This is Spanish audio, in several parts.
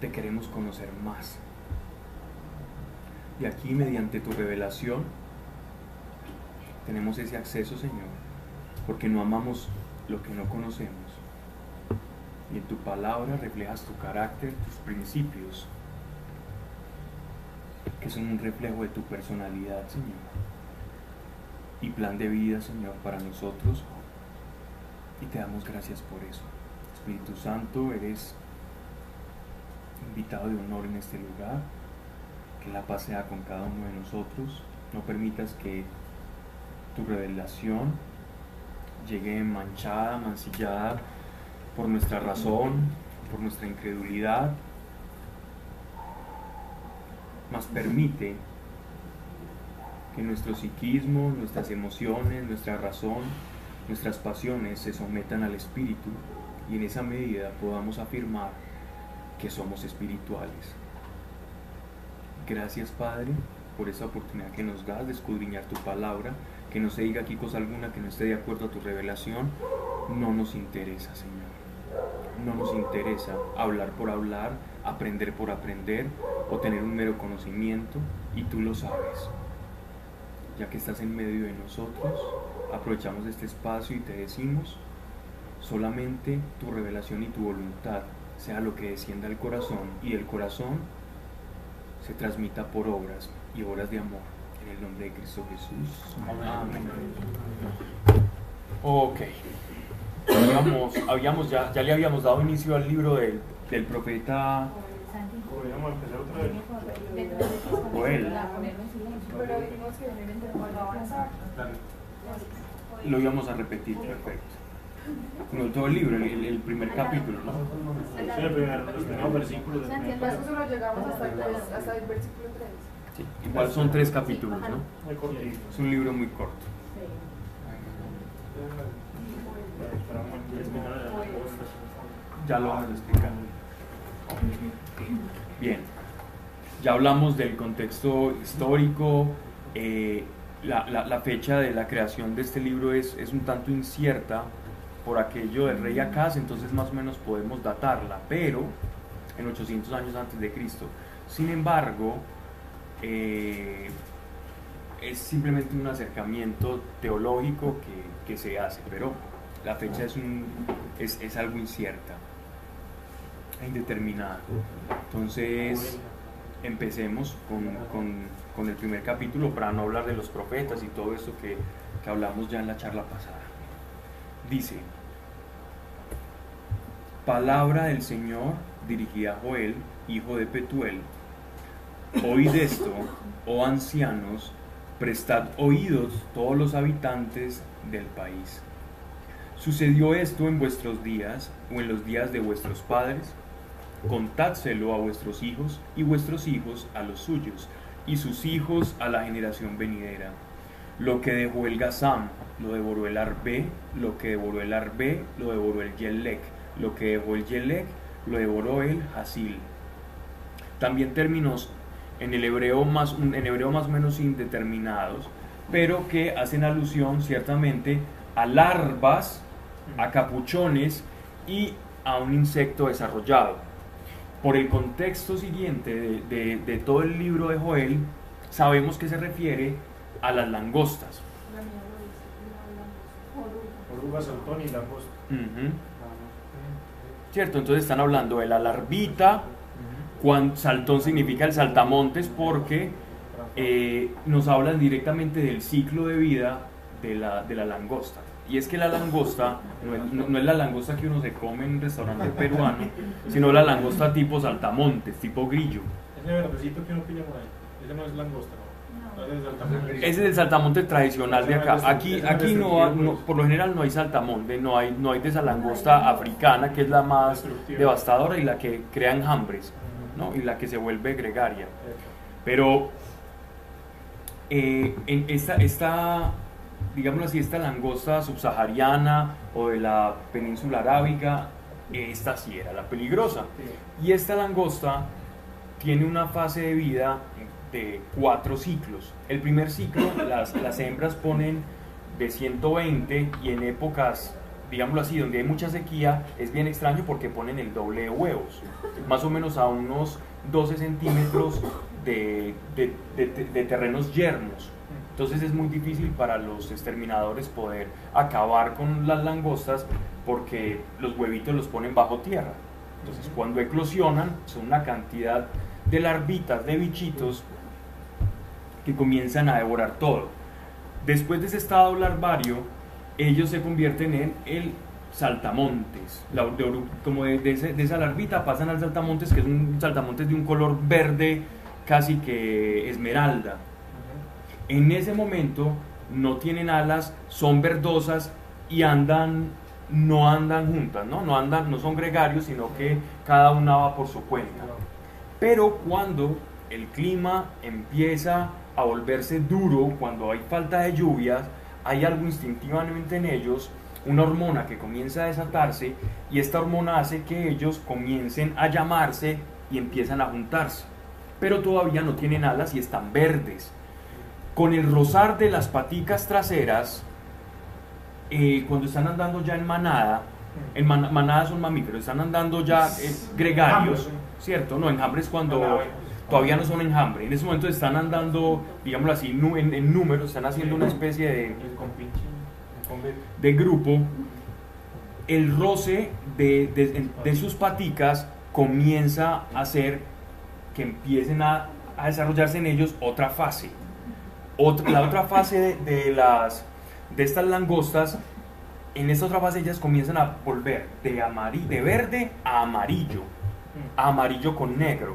Te queremos conocer más. Y aquí, mediante tu revelación, tenemos ese acceso, Señor, porque no amamos lo que no conocemos. Y en tu palabra reflejas tu carácter, tus principios, que son un reflejo de tu personalidad, Señor. Y plan de vida, Señor, para nosotros. Y te damos gracias por eso. Espíritu Santo, eres invitado de honor en este lugar. Que la paz sea con cada uno de nosotros. No permitas que tu revelación llegue manchada, mancillada por nuestra razón, por nuestra incredulidad, mas permite que nuestro psiquismo, nuestras emociones, nuestra razón, nuestras pasiones se sometan al Espíritu y en esa medida podamos afirmar que somos espirituales. Gracias Padre por esa oportunidad que nos das de escudriñar tu palabra, que no se diga aquí cosa alguna que no esté de acuerdo a tu revelación, no nos interesa Señor. No nos interesa hablar por hablar, aprender por aprender o tener un mero conocimiento y tú lo sabes. Ya que estás en medio de nosotros, aprovechamos este espacio y te decimos, solamente tu revelación y tu voluntad sea lo que descienda al corazón y el corazón se transmita por obras y obras de amor. En el nombre de Cristo Jesús. Amén. Ok. Habíamos, habíamos ya, ya le habíamos dado inicio al libro del, del profeta Podríamos empezar otra vez. Joel. Lo íbamos a repetir, perfecto. No, todo el libro, el, el primer capítulo, ¿no? Sí, el primer- los primeros versículos Nosotros capítulo. solo llegamos hasta el, hasta el versículo 3. Sí, Igual son tres capítulos, ¿no? Es un libro muy corto. Ya lo vamos a explicar. Bien, ya hablamos del contexto histórico. eh, la, la- la fecha de la creación de este libro es, es un tanto incierta por aquello del rey Acaz, entonces más o menos podemos datarla, pero en 800 años antes de Cristo. Sin embargo, eh, es simplemente un acercamiento teológico que, que se hace, pero la fecha es, un, es, es algo incierta indeterminada. Entonces, empecemos con, con- con el primer capítulo para no hablar de los profetas y todo esto que, que hablamos ya en la charla pasada. Dice, palabra del Señor dirigida a Joel, hijo de Petuel. Oíd esto, oh ancianos, prestad oídos todos los habitantes del país. ¿Sucedió esto en vuestros días o en los días de vuestros padres? Contádselo a vuestros hijos y vuestros hijos a los suyos y sus hijos a la generación venidera. Lo que dejó el Gazam, lo devoró el Arbe, lo que devoró el Arbe, lo devoró el Yelek, lo que dejó el Yelek, lo devoró el Hasil. También términos en el hebreo más, en hebreo más o menos indeterminados, pero que hacen alusión ciertamente a larvas, a capuchones y a un insecto desarrollado. Por el contexto siguiente de, de- de todo el libro de Joel, sabemos que se refiere a las langostas. Oruga, saltón y langosta. Ujú. ¿Cierto? Entonces están hablando de la larvita, cuan- saltón significa el saltamontes porque eh, nos hablan directamente del ciclo de vida de la, de la langosta. Y es que la langosta no es, no- no es la langosta que uno se come en un restaurante peruano, sino la langosta tipo saltamontes, tipo grillo. Ese verdecito que uno pilla por ahí. Ese no es langosta. Ese es el saltamonte tradicional de acá. Aquí, aquí no, no- por lo general no hay saltamonte, no hay, no hay de esa langosta africana que es la más devastadora y la que crea enjambres, ¿no? y la que se vuelve gregaria. Pero eh, en esta, esta, digámoslo así, esta langosta subsahariana o de la península arábiga, esta sí era la peligrosa. Y esta langosta tiene una fase de vida de cuatro ciclos. El primer ciclo, las, las hembras ponen de 120 y en épocas digámoslo así, donde hay mucha sequía, es bien extraño porque ponen el doble de huevos, más o menos a unos 12 centímetros de, de- de- de terrenos yermos. Entonces es muy difícil para los exterminadores poder acabar con las langostas porque los huevitos los ponen bajo tierra. Entonces cuando eclosionan son una cantidad de larvitas, de bichitos que comienzan a devorar todo. Después de ese estado larvario, ellos se convierten en el saltamontes. La- de como de, de ese- de esa larvita pasan al saltamontes, que es un saltamontes de un color verde casi que esmeralda. En ese momento no tienen alas, son verdosas y andan, no andan juntas, ¿no? No, andan, no son gregarios, sino que cada una va por su cuenta. Pero cuando el clima empieza a volverse duro, cuando hay falta de lluvias, hay algo instintivamente en ellos, una hormona que comienza a desatarse y esta hormona hace que ellos comiencen a llamarse y empiezan a juntarse. Pero todavía no tienen alas y están verdes. Con el rozar de las paticas traseras, eh, cuando están andando ya en manada, en man- manada son mamíferos, están andando ya eh, gregarios, ¿cierto? No, enjambres cuando. Todavía no son enjambre. En ese momento están andando, digámoslo así, en, en números, están haciendo una especie de, de grupo. El roce de, de- de sus paticas comienza a hacer que empiecen a, a desarrollarse en ellos otra fase. Otra- la otra fase de, de las, de estas langostas, en esta otra fase ellas comienzan a volver de, amari- de verde a amarillo, a amarillo con negro.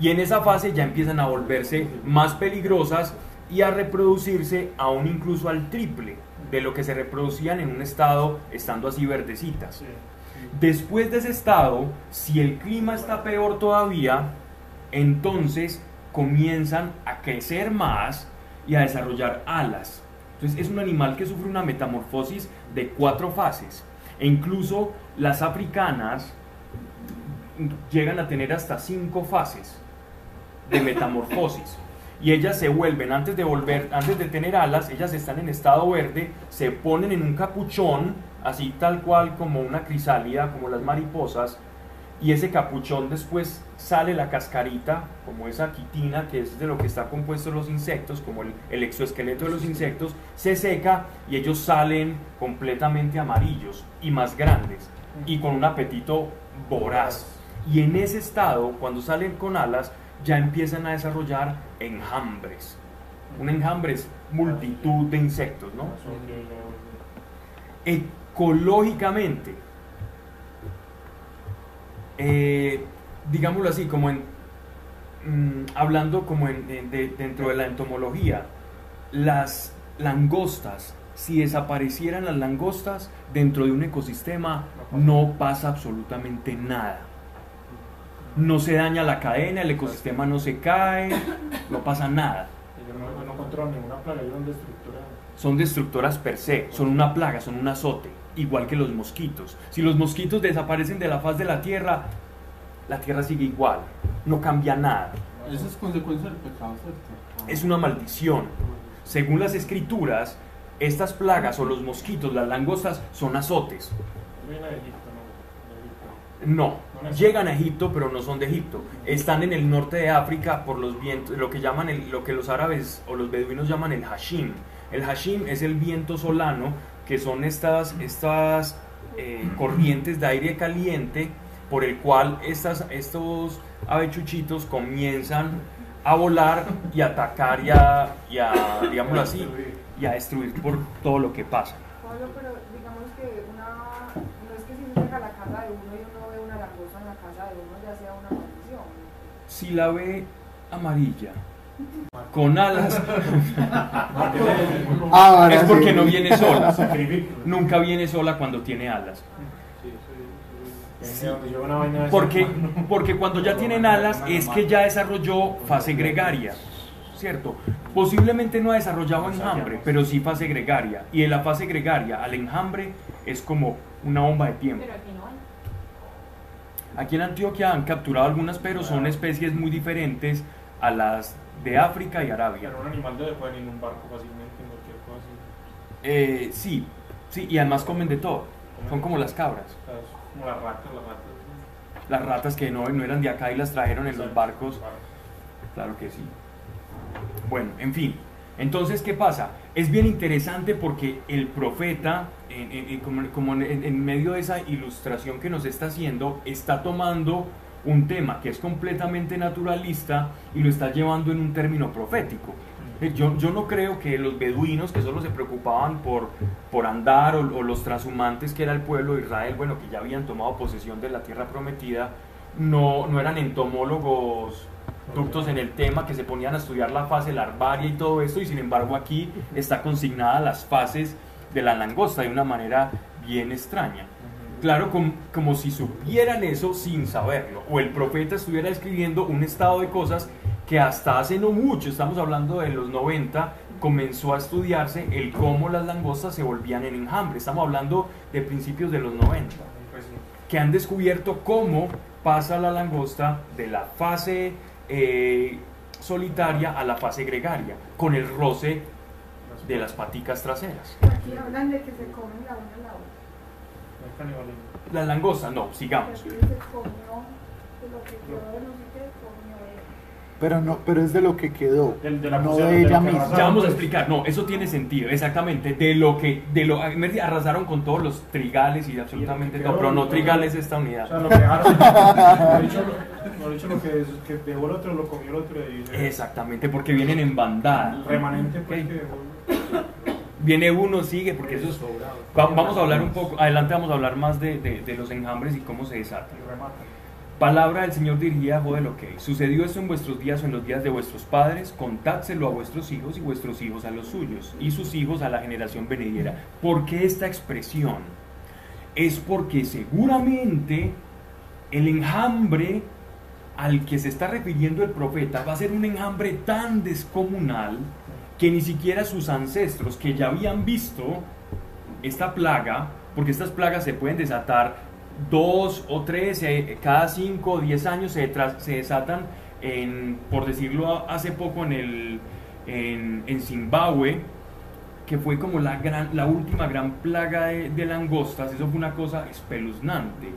Y en esa fase ya empiezan a volverse más peligrosas y a reproducirse aún incluso al triple de lo que se reproducían en un estado estando así verdecitas. Después de ese estado, si el clima está peor todavía, entonces comienzan a crecer más y a desarrollar alas. Entonces es un animal que sufre una metamorfosis de cuatro fases. E incluso las africanas llegan a tener hasta cinco fases de metamorfosis. Y ellas se vuelven, antes de volver, antes de tener alas, ellas están en estado verde, se ponen en un capuchón, así tal cual como una crisálida, como las mariposas, y ese capuchón después sale la cascarita, como esa quitina que es de lo que está compuesto los insectos, como el, el exoesqueleto de los insectos, se seca y ellos salen completamente amarillos y más grandes y con un apetito voraz. Y en ese estado, cuando salen con alas, ya empiezan a desarrollar enjambres. Un enjambre es multitud de insectos, ¿no? Ecológicamente, eh, digámoslo así, como en, mm, hablando como en- en- de- dentro de la entomología, las langostas, si desaparecieran las langostas dentro de un ecosistema, no pasa absolutamente nada. No se daña la cadena, el ecosistema no se cae, no pasa nada. Ellos no, no controlan ninguna plaga, ellos son destructoras. Son destructoras per se, son una plaga, son un azote, igual que los mosquitos. Si los mosquitos desaparecen de la faz de la tierra, la tierra sigue igual, no cambia nada. Esa es consecuencia del pecado, ¿cierto? Es una maldición. Según las escrituras, estas plagas o los mosquitos, las langostas, son azotes. ¿no? Llegan a Egipto, pero no son de Egipto. Están en el norte de África por los vientos, lo que llaman el- lo que los árabes o los beduinos llaman el hashim. El hashim es el viento solano, que son estas, estas eh, corrientes de aire caliente por el cual estas, estos avechuchitos comienzan a volar y atacar y a, y así, y a destruir por todo lo que pasa. Pablo, pero digamos que una, no es que si uno llega a la casa de uno y uno ve una langosta en la casa de uno, ya sea una maldición. Si la ve amarilla, con alas, Ahora es porque sí. no viene sola. Nunca viene sola cuando tiene alas. Sí, Porque, porque cuando ya tienen alas es que ya desarrolló fase gregaria, ¿cierto? Posiblemente no ha desarrollado enjambre, pero sí fase gregaria. Y en la fase gregaria al enjambre es como una bomba de tiempo. Aquí en Antioquia han capturado algunas, pero son especies muy diferentes a las de África y Arabia. Pero un animal debe pueden ir en un barco fácilmente, en cualquier cosa así. Eh, sí, sí, y además comen de todo. Son como las cabras. Como las ratas, las ratas. Las ratas que no, no eran de acá y las trajeron en los barcos. Claro que sí. Bueno, en fin. Entonces, ¿qué pasa? Es bien interesante porque el profeta, en- en- en- como, como en, medio de esa ilustración que nos está haciendo, está tomando un tema que es completamente naturalista y lo está llevando en un término profético. Eh, Yo, yo no creo que los beduinos que solo se preocupaban por, por andar o, o los transhumantes que era el pueblo de Israel, bueno, que ya habían tomado posesión de la tierra prometida, no, no eran entomólogos ductos en el tema que se ponían a estudiar la fase larvaria y todo esto y sin embargo aquí está consignada las fases de la langosta de una manera bien extraña. Claro, com- como si supieran eso sin saberlo. O el profeta estuviera escribiendo un estado de cosas que hasta hace no mucho, estamos hablando de los 90, comenzó a estudiarse el cómo las langostas se volvían en enjambre. Estamos hablando de principios de los 90 Pues que han descubierto cómo pasa la langosta de la fase eh, solitaria a la fase gregaria, con el roce de las paticas traseras. Aquí hablan de que se comen la una a la otra. La langosta, no, sigamos. Pero no, pero es de lo que quedó, Del- de la no de de ella misma. Ya vamos a pues. explicar, no, eso tiene sentido, exactamente, de lo que, de lo, arrasaron con todos los trigales y absolutamente todo, pero no trigales esta O unidad. sea, lo que dejaron. Dicho, lo- dicho, lo que, es- que dejó el otro, lo comió el otro. Y Exactamente, porque vienen en bandada. El remanente, pues, Ok. que dejó. Viene uno, sigue, porque eso es... va- vamos a hablar un poco, adelante vamos a hablar más de, de- de los enjambres y cómo se desatan. Palabra del Señor dirigida a Joel, ok. Sucedió esto en vuestros días o en los días de vuestros padres, contádselo a vuestros hijos y vuestros hijos a los suyos, y sus hijos a la generación venidera. ¿Por qué esta expresión? Es porque seguramente el enjambre al que se está refiriendo el profeta va a ser un enjambre tan descomunal que ni siquiera sus ancestros que ya habían visto esta plaga, porque estas plagas se pueden desatar dos o tres, eh, cada cinco o diez años se, se desatan, en, por decirlo hace poco, en, el, en, en Zimbabue, que fue como la, gran, la última gran plaga de, de langostas, eso fue una cosa espeluznante,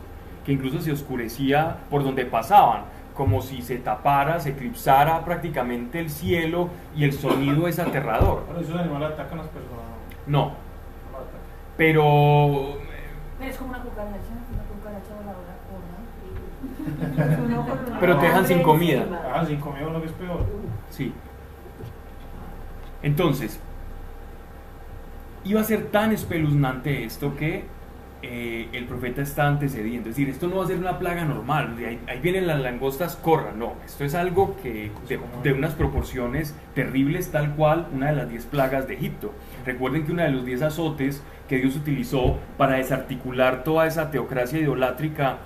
que incluso se oscurecía por donde pasaban, como si se tapara, se eclipsara prácticamente el cielo y el sonido es aterrador. Bueno, esos animales atacan a las personas. No, pero Pero es como una cucaracha, una cucaracha voladora Pero te dejan sin comida. Ah, sin comida lo que es peor. Sí. Entonces, iba a ser tan espeluznante esto que eh, el profeta está antecediendo. Es decir, esto no va a ser una plaga normal, de ahí, ahí vienen las langostas, corran. No, esto es algo que de, de unas proporciones terribles, tal cual una de las diez plagas de Egipto. Recuerden que uno de los diez azotes que Dios utilizó para desarticular toda esa teocracia idolátrica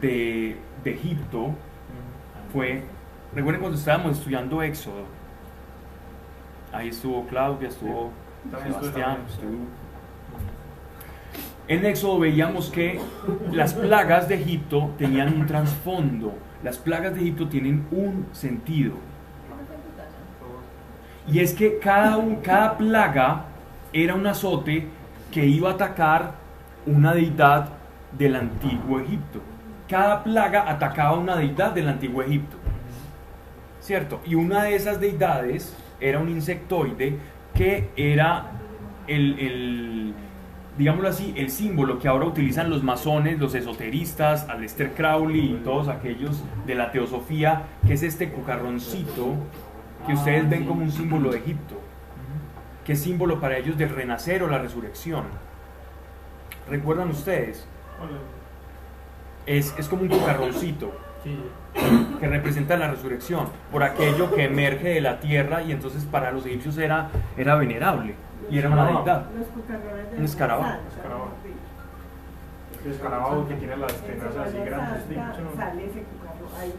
de, de Egipto fue, recuerden cuando estábamos estudiando Éxodo, ahí estuvo Claudia, estuvo Sebastián, estuvo... En Éxodo veíamos que las plagas de Egipto tenían un trasfondo, las plagas de Egipto tienen un sentido, y es que cada, cada plaga era un azote que iba a atacar una deidad del antiguo Egipto. Cada plaga atacaba una deidad del antiguo Egipto. ¿Cierto? Y una de esas deidades era un insectoide que era el, el, digámoslo así, el símbolo que ahora utilizan los masones, los esoteristas, Aleister Crowley y todos aquellos de la teosofía, que es este cucarroncito que ustedes ven como un símbolo de Egipto, que símbolo para ellos del renacer o la resurrección. ¿Recuerdan ustedes? Es, es como un cucarroncito que representa la resurrección, por aquello que emerge de la tierra y entonces para los egipcios era, era venerable y era una deidad. Los cucarrones de Un escarabajo. El escarabajo que tiene las En tenas así grandes. Sale ese cucarro ahí.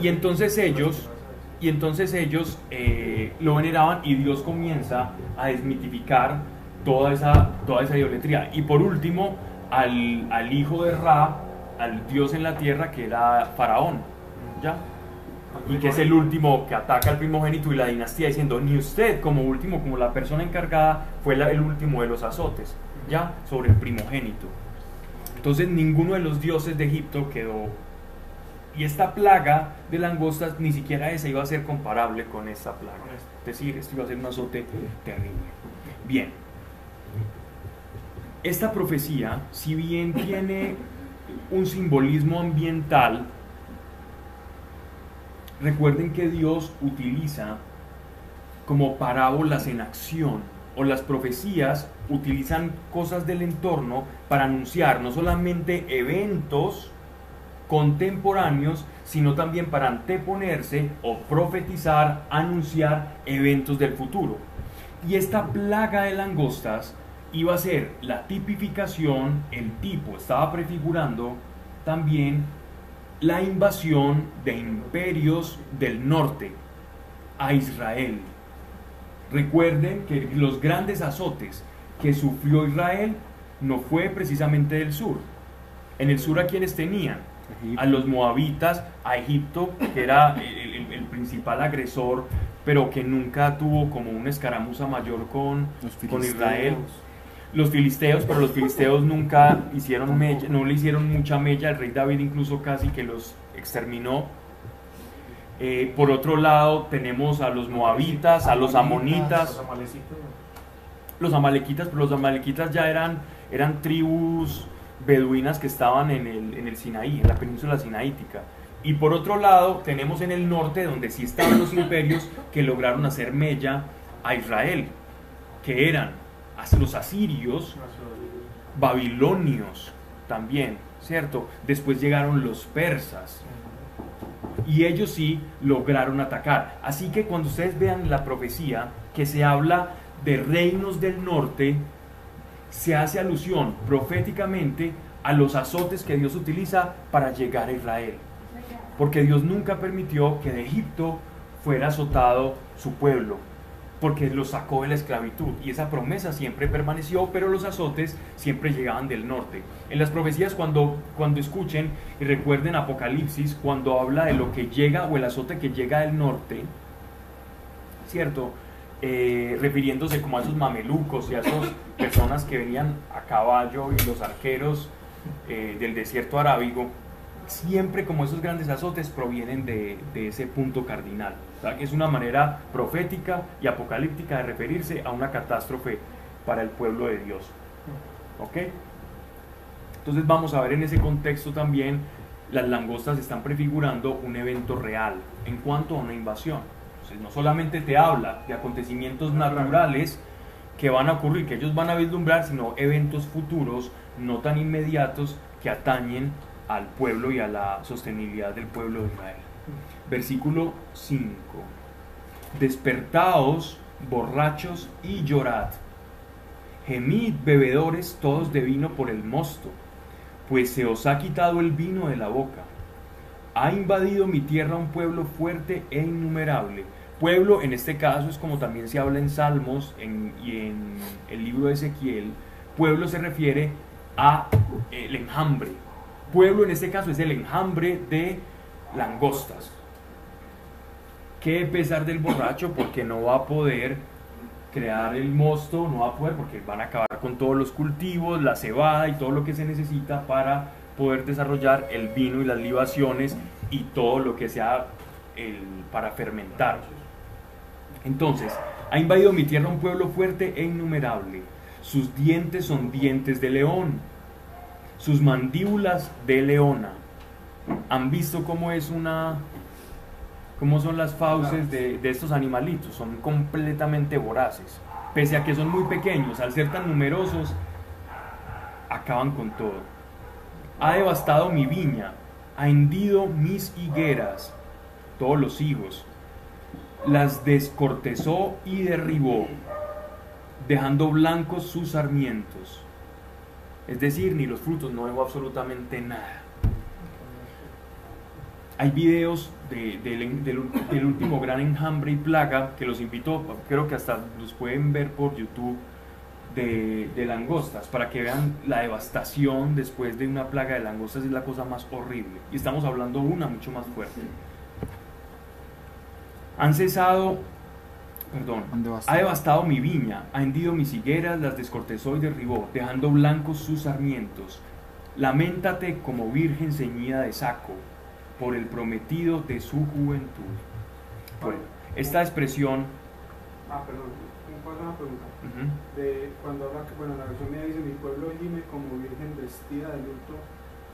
Y entonces ellos, y entonces ellos eh, lo veneraban y Dios comienza a desmitificar toda esa, toda esa idolatría. Y por último, al, al hijo de Ra, al dios en la tierra que era Faraón. ¿Ya? Y que es el último que ataca al primogénito y la dinastía diciendo, ni usted como último, como la persona encargada, fue la- el último de los azotes, ya, sobre el primogénito. Entonces ninguno de los dioses de Egipto quedó. Y esta plaga de langostas, ni siquiera esa iba a ser comparable con esta plaga. Es decir, esto iba a ser un azote terrible. Bien. Esta profecía, si bien tiene un simbolismo ambiental, recuerden que Dios utiliza como parábolas en acción o las profecías utilizan cosas del entorno para anunciar no solamente eventos contemporáneos, sino también para anteponerse o profetizar, anunciar eventos del futuro. Y esta plaga de langostas iba a ser la tipificación, el tipo estaba prefigurando también la invasión de imperios del norte a Israel. Recuerden que los grandes azotes que sufrió Israel no fue precisamente del sur. En el sur a quienes tenían a los moabitas, a Egipto, que era el, el- el principal agresor, pero que nunca tuvo como una escaramuza mayor con, Los con Israel. Los filisteos, pero los filisteos nunca hicieron mella, no le hicieron mucha mella, el rey David incluso casi que los exterminó. Eh, por otro lado tenemos a los moabitas, a los amonitas, Los amalequitas, pero los amalequitas ya eran, eran tribus beduinas que estaban en el, en el Sinaí, en la península sinaítica. Y por otro lado, tenemos en el norte, donde sí estaban los imperios que lograron hacer mella a Israel, que eran los asirios, babilonios también, ¿cierto? Después llegaron los persas, y ellos sí lograron atacar. Así que cuando ustedes vean la profecía que se habla de reinos del norte, se hace alusión proféticamente a los azotes que Dios utiliza para llegar a Israel. Porque Dios nunca permitió que de Egipto fuera azotado su pueblo, porque lo sacó de la esclavitud. Y esa promesa siempre permaneció, pero los azotes siempre llegaban del norte. En las profecías, cuando, cuando escuchen y recuerden Apocalipsis, cuando habla de lo que llega o el azote que llega del norte, ¿cierto? Eh, refiriéndose como a esos mamelucos y a esas personas que venían a caballo y los arqueros eh, del desierto arábigo, siempre como esos grandes azotes provienen de, de ese punto cardinal. Que es una manera profética y apocalíptica de referirse a una catástrofe para el pueblo de Dios. ¿Ok? Entonces vamos a ver en ese contexto también, las langostas están prefigurando un evento real en cuanto a una invasión. Entonces no solamente te habla de acontecimientos naturales que van a ocurrir, que ellos van a vislumbrar, sino eventos futuros no tan inmediatos que atañen al pueblo y a la sostenibilidad del pueblo de Israel. Versículo 5. Despertaos, borrachos, y llorad. Gemid, bebedores, todos de vino por el mosto, pues se os ha quitado el vino de la boca. Ha invadido mi tierra un pueblo fuerte e innumerable. Pueblo, en este caso, es como también se habla en Salmos y en el libro de Ezequiel. Pueblo se refiere a el enjambre. Pueblo, en este caso, es el enjambre de langostas. ¿Qué pesar del borracho? Porque no va a poder crear el mosto, no va a poder porque van a acabar con todos los cultivos, la cebada y todo lo que se necesita para poder desarrollar el vino y las libaciones y todo lo que sea para fermentar. Entonces, ha invadido mi tierra un pueblo fuerte e innumerable. Sus dientes son dientes de león, sus mandíbulas de leona. ¿Han visto cómo es una cómo son las fauces de, de estos animalitos? Son completamente voraces. Pese a que son muy pequeños, al ser tan numerosos, acaban con todo. Ha devastado mi viña, ha hendido mis higueras, todos los higos, las descortezó y derribó, dejando blancos sus sarmientos. Es decir, ni los frutos, no dejó absolutamente nada. Hay videos de- del, del- del último gran enjambre y plaga que los invito, creo que hasta los pueden ver por YouTube, de, de langostas, para que vean la devastación después de una plaga de langostas, es la cosa más horrible. Y estamos hablando una mucho más fuerte. Han cesado, perdón, Han devastado. ha devastado mi viña, ha hendido mis higueras, las descortezó y derribó, dejando blancos sus sarmientos. Lamentate como virgen ceñida de saco por el prometido de su juventud. Bueno, esta expresión, Ah, perdón, ¿me puedo hacer una pregunta? ujú, De cuando habla, que- bueno, la versión mía dice, mi pueblo gime como virgen vestida de luto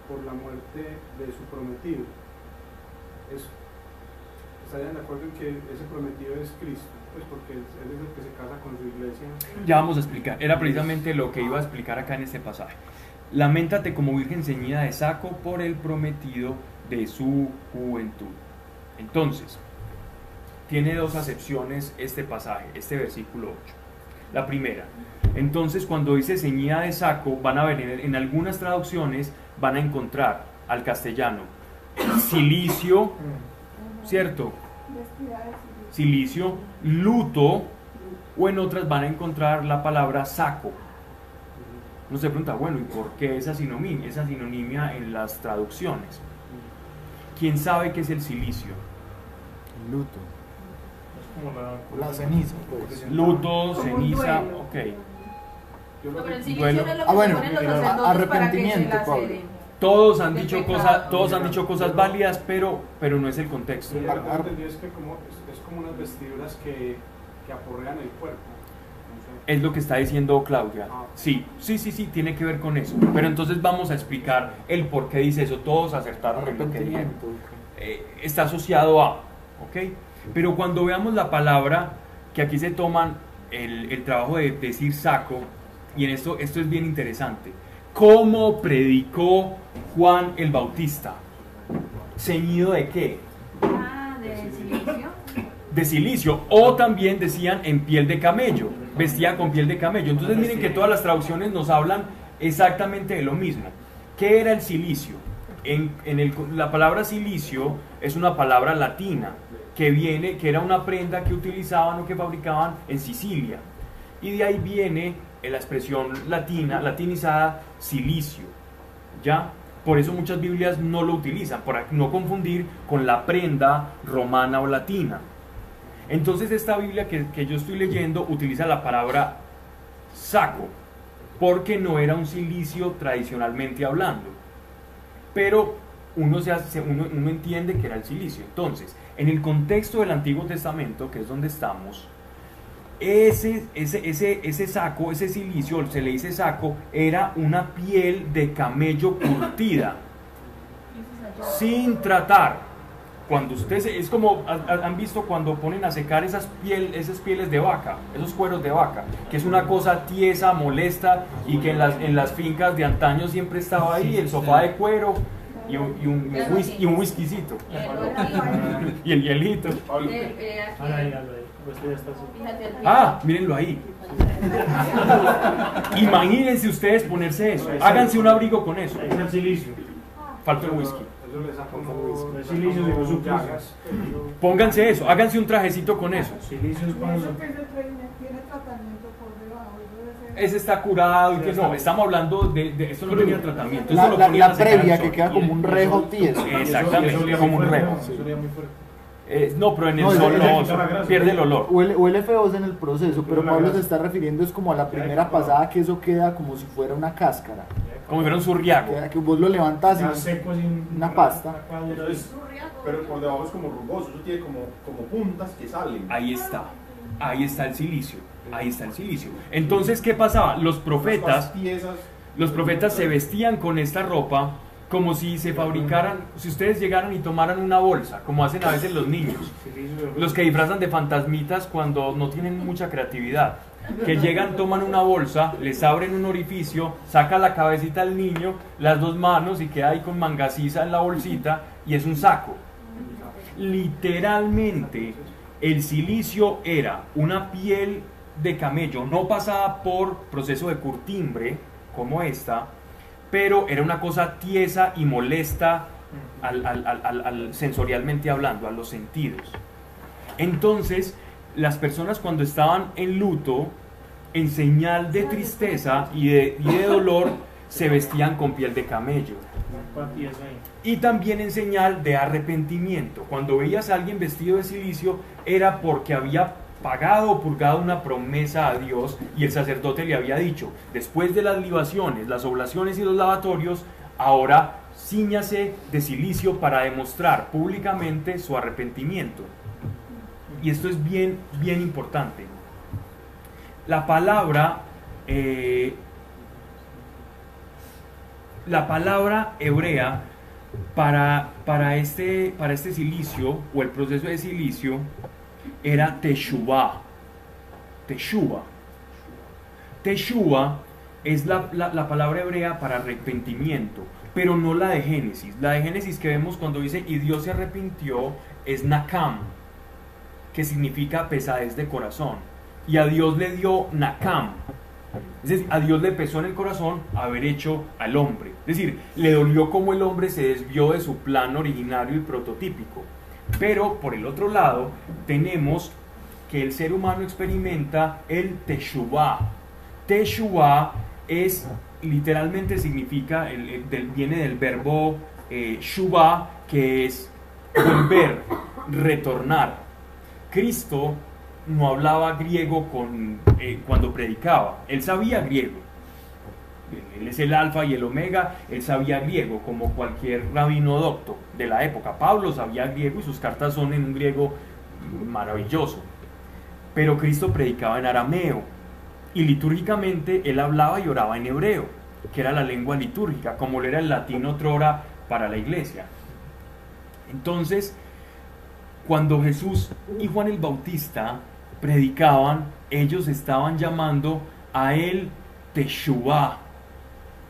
por la muerte de su prometido. Es, ¿Estarían de acuerdo en que ese prometido es Cristo? Pues porque él es el que se casa con su iglesia. ya vamos a explicar, era precisamente lo que iba a explicar acá en este pasaje. Lamentate como virgen ceñida de saco por el prometido de su juventud. Entonces, tiene dos acepciones este pasaje, este versículo 8. La primera, entonces cuando dice ceñida de saco, van a ver en, en algunas traducciones, van a encontrar al castellano silicio, ¿cierto? Silicio, luto, o en otras van a encontrar la palabra saco. Uno se pregunta, bueno, ¿y por qué esa sinonimia, esa sinonimia en las traducciones? ¿Quién sabe qué es el silicio? Luto. Es como la... La ceniza, pues. Luto, Como ceniza, duelo. ok. Yo No, lo pero el silicio Duelo. no es lo que Ah, bueno, se ponen los sacerdotes para que se arrepentimiento, Pablo. laceren. Todos han dicho cosas, todos han dicho cosas válidas, pero, pero no es el contexto. Sí, lo que entendí es que como, es, es como unas vestiduras que, que aporrean el cuerpo. Es lo que está diciendo Claudia. Ah. Sí, sí, sí, sí, tiene que ver con eso. Pero entonces vamos a explicar el por qué dice eso. Todos acertaron en lo que dijeron. Eh, está asociado a, ¿ok? Pero cuando veamos la palabra, que aquí se toman el, el trabajo de decir saco, y en esto, esto es bien interesante, ¿cómo predicó Juan el Bautista? ¿Ceñido de qué? Ah, de silicio. De silicio, o también decían en piel de camello, vestía con piel de camello. Entonces miren que todas las traducciones nos hablan exactamente de lo mismo. ¿Qué era el silicio? En, en el- la palabra silicio es una palabra latina que viene, que era una prenda que utilizaban o que fabricaban en Sicilia. Y de ahí viene eh, la expresión latina, latinizada, silicio. ¿Ya? Por eso muchas Biblias no lo utilizan, para no confundir con la prenda romana o latina. Entonces esta Biblia que, yo estoy leyendo utiliza la palabra saco, porque no era un silicio tradicionalmente hablando. Pero uno, se hace- uno, uno entiende que era el silicio. Entonces, en el contexto del Antiguo Testamento, que es donde estamos, ese, ese, ese, ese saco, ese silicio, se le dice saco, era una piel de camello curtida, sin tratar. Cuando usted se- es como ha- ha- han visto cuando ponen a secar esas piel, esas pieles de vaca, esos cueros de vaca, que es una cosa tiesa, molesta y que en las, en las fincas de antaño siempre estaba ahí el sofá de cuero y un, y un, whis- y un whiskycito. Y el hielito. Pues ya está Ah, mírenlo ahí. Imagínense ustedes ponerse eso. Háganse un abrigo con eso. Ahí está el silicio. Falta el whisky. Eso. Pónganse eso, háganse un trajecito con eso. Es eso eso Ese está curado y que no, estamos hablando de, de esto no tenía tratamiento. La, lo la- al previa que queda como un rejo tieso. Exactamente, Eso como un rejo. Eh, no, pero en el No, sol ese- no, la grasa. pierde el olor. Huele, huele feos en el proceso, pero Pablo grasa. se está refiriendo es como a la primera pasada que eso queda como si fuera una cáscara. Como si fuera un surriago. Que vos lo levantas y seco un- Una pasta. Entonces, pero por debajo es como rugoso, eso tiene como, como puntas que salen. Ahí está. Ahí está el silicio. Ahí está el silicio. Entonces, ¿qué pasaba? Los profetas. Los profetas se vestían con esta ropa como si se fabricaran, si ustedes llegaran y tomaran una bolsa, como hacen a veces los niños, los que disfrazan de fantasmitas cuando no tienen mucha creatividad, que llegan, toman una bolsa, les abren un orificio, saca la cabecita al niño, las dos manos y queda ahí con mangasiza en la bolsita y es un saco. Literalmente, el silicio era una piel de camello, no pasada por proceso de curtimbre como esta, pero era una cosa tiesa y molesta al, al- al- al- al- sensorialmente hablando, a los sentidos. Entonces, las personas cuando estaban en luto, en señal de tristeza y de, y de dolor, se vestían con piel de camello. y también en señal de arrepentimiento. Cuando veías a alguien vestido de silicio era porque había pagado o purgado una promesa a Dios y el sacerdote le había dicho, después de las libaciones, las oblaciones y los lavatorios, ahora ciñase de silicio para demostrar públicamente su arrepentimiento. Y esto es bien, bien importante. La palabra, eh, la palabra hebrea para, para, este, para este silicio o el proceso de silicio era teshuvah. Teshuvah. Teshuvah es la, la- la palabra hebrea para arrepentimiento, pero no la de Génesis. La de Génesis que vemos cuando dice y Dios se arrepintió es nakam, que significa pesadez de corazón. Y a Dios le dio nakam. Es decir, a Dios le pesó en el corazón haber hecho al hombre. Es decir, le dolió como el hombre se desvió de su plan originario y prototípico. Pero por el otro lado, tenemos que el ser humano experimenta el teshuvah. Teshuvah es, literalmente significa, el- viene del verbo eh, shuvah, que es volver, retornar. Cristo no hablaba griego con, eh, cuando predicaba, él sabía griego. Él es el alfa y el omega, él sabía griego, como cualquier rabino docto de la época. Pablo sabía griego y sus cartas son en un griego maravilloso. Pero Cristo predicaba en arameo y litúrgicamente él hablaba y oraba en hebreo, que era la lengua litúrgica, como lo era el latín otrora para la iglesia. Entonces, cuando Jesús y Juan el Bautista predicaban, ellos estaban llamando a él Teshuvah,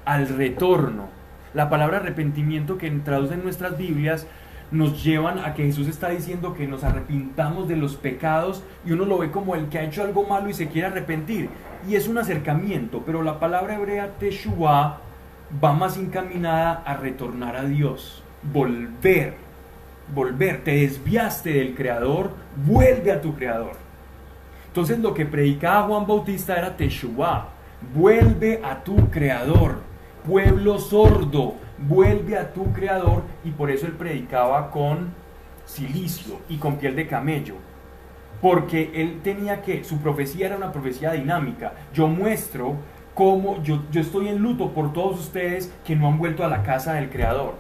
al retorno. La palabra arrepentimiento que traduce en nuestras Biblias nos llevan a que Jesús está diciendo que nos arrepintamos de los pecados y uno lo ve como el que ha hecho algo malo y se quiere arrepentir. Y es un acercamiento, pero la palabra hebrea Teshuvah va más encaminada a retornar a Dios, volver, volver, te desviaste del Creador, vuelve a tu Creador. Entonces lo que predicaba Juan Bautista era Teshuvah, vuelve a tu Creador, pueblo sordo, vuelve a tu Creador y por eso él predicaba con silicio y con piel de camello. Porque él tenía que, su profecía era una profecía dinámica. Yo muestro cómo yo, yo estoy en luto por todos ustedes que no han vuelto a la casa del Creador.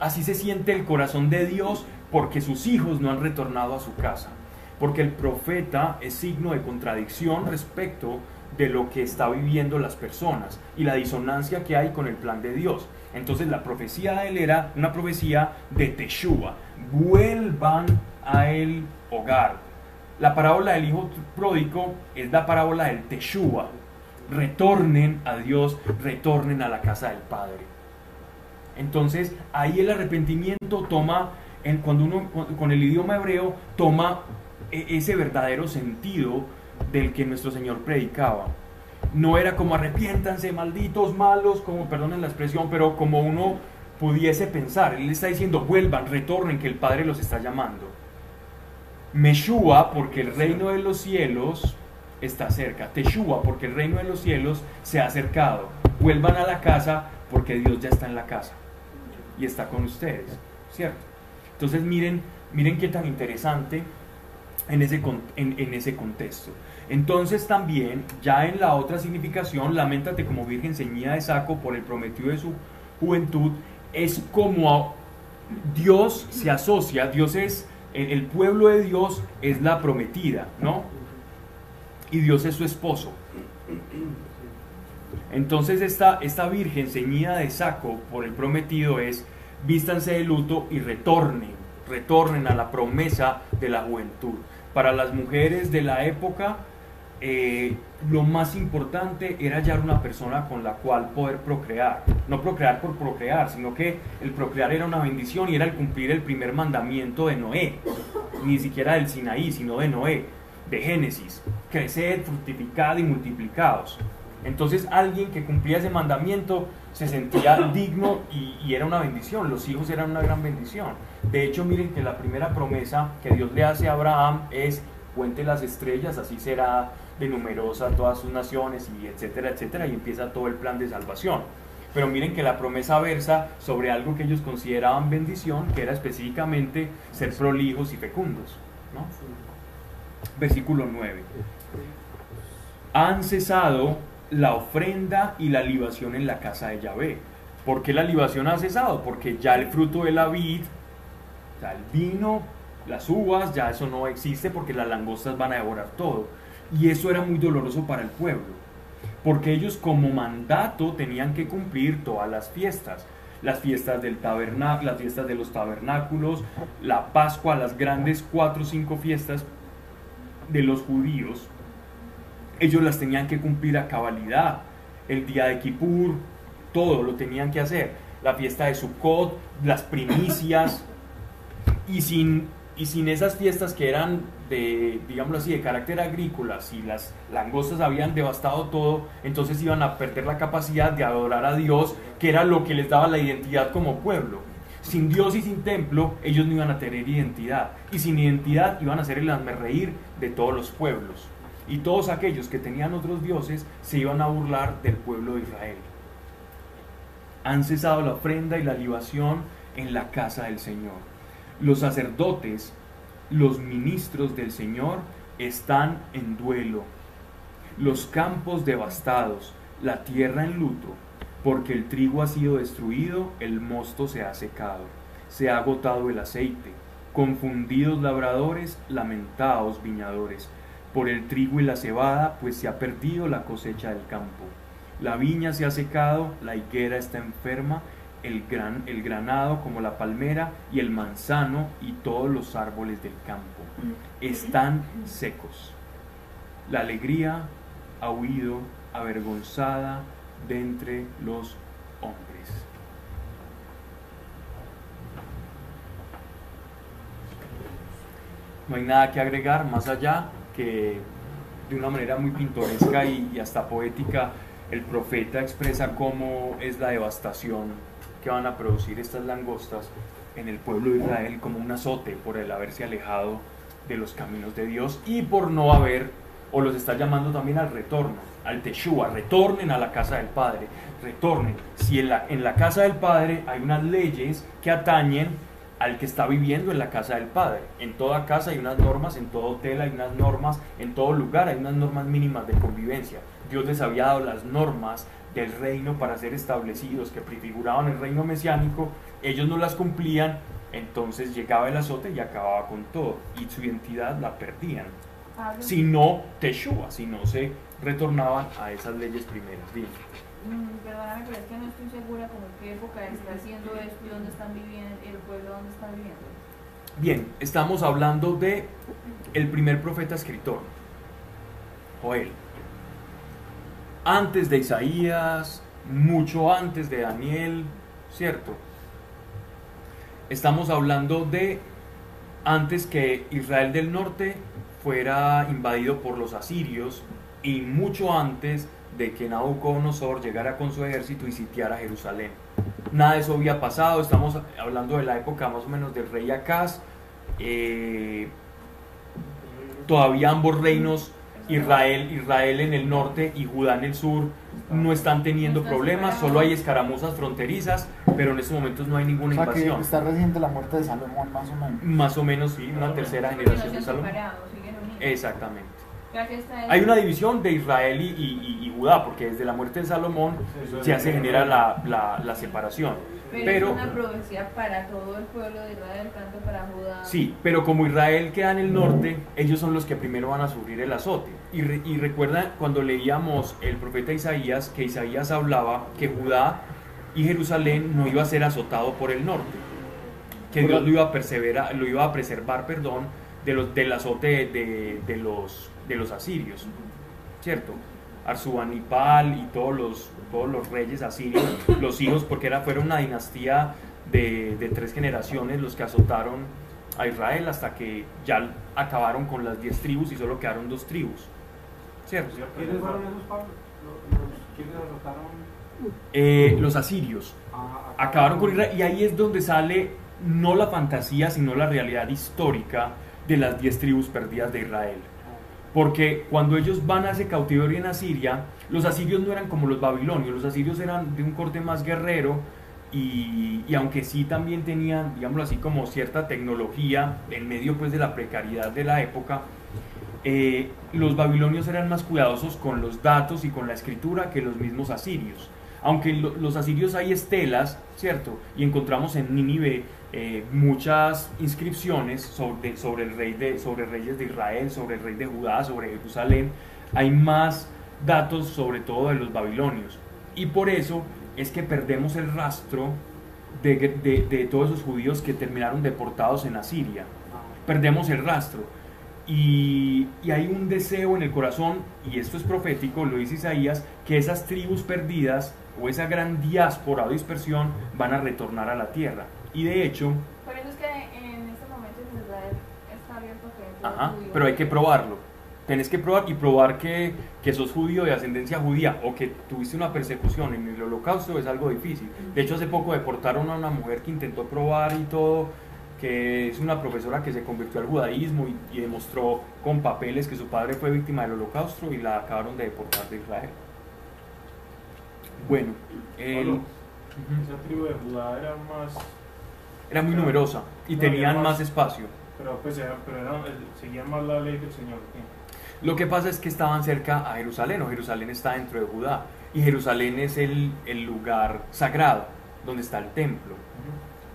Así se siente el corazón de Dios porque sus hijos no han retornado a su casa. Porque el profeta es signo de contradicción respecto de lo que está viviendo las personas y la disonancia que hay con el plan de Dios. Entonces la profecía de él era una profecía de Teshuvah. Vuelvan a el hogar. La parábola del hijo pródigo es la parábola del Teshuvah. Retornen a Dios, retornen a la casa del Padre. Entonces ahí el arrepentimiento toma, cuando uno con- con el idioma hebreo, toma e- ese verdadero sentido del que nuestro Señor predicaba. No era como arrepiéntanse, malditos, malos, como perdonen la expresión, pero como uno pudiese pensar. Él está diciendo, vuelvan, retornen, que el Padre los está llamando. Meshua, porque el reino de los cielos está cerca. Teshua, porque el reino de los cielos se ha acercado. Vuelvan a la casa, porque Dios ya está en la casa y está con ustedes, ¿cierto? Entonces miren, miren qué tan interesante en ese, en ese contexto. Entonces también, ya en la otra significación, lamentate como virgen ceñida de saco por el prometido de su juventud, es como Dios se asocia, Dios es, el, el pueblo de Dios es la prometida, ¿no? Y Dios es su esposo. Entonces esta, esta virgen ceñida de saco por el prometido es, vístanse de luto y retornen, retornen a la promesa de la juventud. Para las mujeres de la época, eh, lo más importante era hallar una persona con la cual poder procrear. No procrear por procrear, sino que el procrear era una bendición y era el cumplir el primer mandamiento de Noé. Ni siquiera del Sinaí, sino de Noé, de Génesis. Creced, fructificad y multiplicados. Entonces alguien que cumplía ese mandamiento se sentía digno y, y era una bendición. Los hijos eran una gran bendición. De hecho, miren que la primera promesa que Dios le hace a Abraham es cuente las estrellas, así será de numerosa todas sus naciones y etcétera, etcétera, y empieza todo el plan de salvación. Pero miren que la promesa versa sobre algo que ellos consideraban bendición, que era específicamente ser prolijos y fecundos. ¿no? Versículo 9. Han cesado la ofrenda y la libación en la casa de Yahvé. ¿Por qué la libación ha cesado? Porque ya el fruto de la vid, el vino, las uvas, ya eso no existe porque las langostas van a devorar todo. Y eso era muy doloroso para el pueblo, porque ellos como mandato tenían que cumplir todas las fiestas. Las fiestas del tabernáculo, las fiestas de los tabernáculos, la Pascua, las grandes cuatro o cinco fiestas de los judíos, ellos las tenían que cumplir a cabalidad. El día de Kippur, todo lo tenían que hacer. La fiesta de Sukkot, las primicias, y sin, y sin esas fiestas que eran de, digámoslo así, de carácter agrícola, si las langostas habían devastado todo, entonces iban a perder la capacidad de adorar a Dios, que era lo que les daba la identidad como pueblo. Sin Dios y sin templo, ellos no iban a tener identidad. Y sin identidad iban a ser el reír de todos los pueblos. Y todos aquellos que tenían otros dioses se iban a burlar del pueblo de Israel. Han cesado la ofrenda y la libación en la casa del Señor. Los sacerdotes, los ministros del Señor, están en duelo. Los campos devastados, la tierra en luto, porque el trigo ha sido destruido, el mosto se ha secado, se ha agotado el aceite. Confundidos labradores, lamentaos viñadores, por el trigo y la cebada, pues se ha perdido la cosecha del campo. La viña se ha secado, la higuera está enferma, el, gran, el granado como la palmera y el manzano y todos los árboles del campo están secos. La alegría ha huido avergonzada de entre los hombres. No hay nada que agregar más allá que de una manera muy pintoresca y, y hasta poética el profeta expresa cómo es la devastación que van a producir estas langostas en el pueblo de Israel como un azote por el haberse alejado de los caminos de Dios y por no haber, o los está llamando también al retorno, al Teshua, retornen a la casa del Padre, retornen. Si en la, en la casa del Padre hay unas leyes que atañen al que está viviendo en la casa del Padre. En toda casa hay unas normas, en todo hotel hay unas normas, en todo lugar hay unas normas mínimas de convivencia. Dios les había dado las normas del reino para ser establecidos, que prefiguraban el reino mesiánico, ellos no las cumplían, entonces llegaba el azote y acababa con todo, y su identidad la perdían. Pablo, Si no, Teshua, si no se retornaban a esas leyes primeras. Dime. Mm, Perdóname, pero es que no estoy segura como en qué época está haciendo esto y dónde están viviendo, el pueblo dónde está viviendo. Bien, estamos hablando de el primer profeta escritor, Joel. Antes de Isaías, mucho antes de Daniel, ¿cierto? Estamos hablando de antes que Israel del norte fuera invadido por los asirios y mucho antes de que Nabucodonosor llegara con su ejército y sitiara Jerusalén. Nada de eso había pasado, estamos hablando de la época más o menos del rey Acaz. eh, todavía ambos reinos, Israel, Israel en el norte y Judá en el sur, no están teniendo problemas, solo hay escaramuzas fronterizas, pero en estos momentos no hay O ninguna sea que invasión. está reciente la muerte de Salomón, más o menos. Más o menos, sí, una tercera generación de Salomón. separado, siguen unidos. Exactamente. Hay una división de Israel y, y- y- y Judá, porque desde la muerte de Salomón ya se genera la, la- la separación. Pero, Pero, es una profecía para todo el pueblo de Israel, tanto para Judá. sí, pero como Israel queda en el norte, ellos son los que primero van a sufrir el azote. Y, re- y recuerda cuando leíamos el profeta Isaías, que Isaías hablaba que Judá y Jerusalén no iba a ser azotado por el norte, que Dios lo iba a perseverar, lo iba a preservar, perdón, de los, del azote de, de- de los, de los asirios, ¿cierto? Arsubanipal y todos los, todos los reyes asirios, los hijos, porque era, fueron una dinastía de, de tres generaciones los que azotaron a Israel hasta que ya acabaron con las diez tribus y solo quedaron dos tribus, ¿cierto? ¿Quiénes fueron esos, Pablo? ¿Quiénes azotaron Eh, los asirios a, acabaron con Israel y ahí es donde sale no la fantasía, sino la realidad histórica de las diez tribus perdidas de Israel. Porque cuando ellos van a ese cautiverio en Asiria, los asirios no eran como los babilonios, los asirios eran de un corte más guerrero y, aunque sí también tenían, digámoslo así, como cierta tecnología en medio pues de la precariedad de la época, eh, los babilonios eran más cuidadosos con los datos y con la escritura que los mismos asirios. Aunque lo- los asirios hay estelas, ¿cierto? Y encontramos en Nínive eh, muchas inscripciones sobre, el rey de, sobre reyes de Israel, sobre el rey de Judá, sobre Jerusalén. Hay más datos sobre todo de los babilonios. Y por eso es que perdemos el rastro de todos esos judíos que terminaron deportados en Asiria. Perdemos el rastro. Y, y hay un deseo en el corazón, y esto es profético, lo dice Isaías, que esas tribus perdidas o esa gran diáspora o dispersión van a retornar a la tierra. Y de hecho, Por eso es que en este momento en Israel está abierto a que ajá, pero hay que probarlo. Tenés que probar y probar que, que sos judío de ascendencia judía o que tuviste una persecución en el holocausto es algo difícil. De hecho, hace poco deportaron a una mujer que intentó probar y todo, que es una profesora que se convirtió al judaísmo y, y demostró con papeles que su padre fue víctima del holocausto y la acabaron de deportar de Israel. Bueno, el-. Esa tribu de Judá era más. Era muy numerosa y No, tenían más más- espacio. Pero pues era, pero era, seguían más la ley del Señor. ¿qué? Lo que pasa es que estaban cerca a Jerusalén, o Jerusalén está dentro de Judá, y Jerusalén es el, el lugar sagrado, donde está el templo.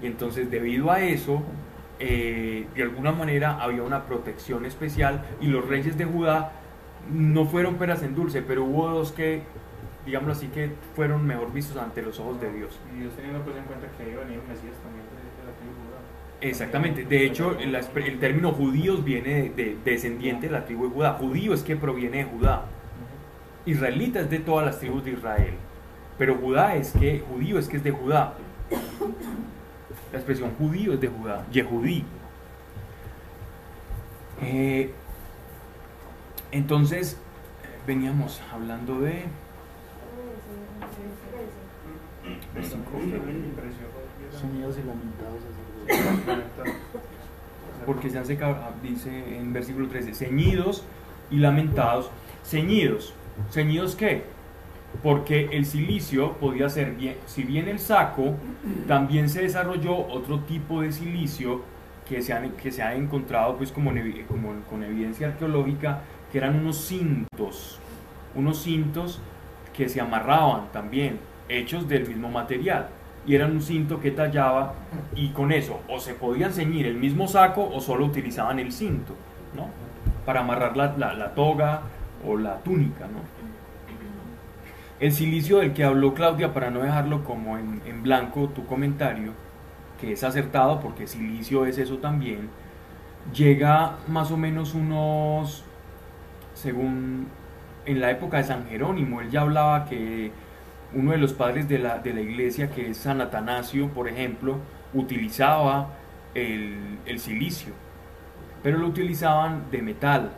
Y entonces, debido a eso, eh, de alguna manera había una protección especial, y los reyes de Judá no fueron peras en dulce, pero hubo dos que, digámoslo así, que fueron mejor vistos ante los ojos de Dios. Y Dios teniendo pues en cuenta que iba a venir Mesías también Exactamente, de hecho el, término judíos viene de, de- descendiente de la tribu de Judá. Judío es que proviene de Judá. Israelita es de todas las tribus de Israel. Pero Judá es que, judío es que es de Judá. La expresión judío es de Judá, Yehudí. Eh, entonces, veníamos hablando de... Sonidos y lamentados. Porque se han secado, ah, dice en versículo 13, ceñidos y lamentados. Ceñidos, ¿ceñidos qué? Porque el silicio podía ser bien, si bien el saco, también se desarrolló otro tipo de silicio que se, han, que se ha encontrado pues como, con evidencia arqueológica, que eran unos cintos, unos cintos que se amarraban también, hechos del mismo material. Y eran un cinto que tallaba y con eso o se podían ceñir el mismo saco o solo utilizaban el cinto, ¿no? Para amarrar la, la- la toga o la túnica, ¿no? El silicio del que habló Claudia, para no dejarlo como en, en blanco tu comentario, que es acertado porque silicio es eso también, llega más o menos unos, según en la época de San Jerónimo, él ya hablaba que uno de los padres de la, de la iglesia, que es San Atanasio, por ejemplo, utilizaba el, silicio, pero lo utilizaban de metal.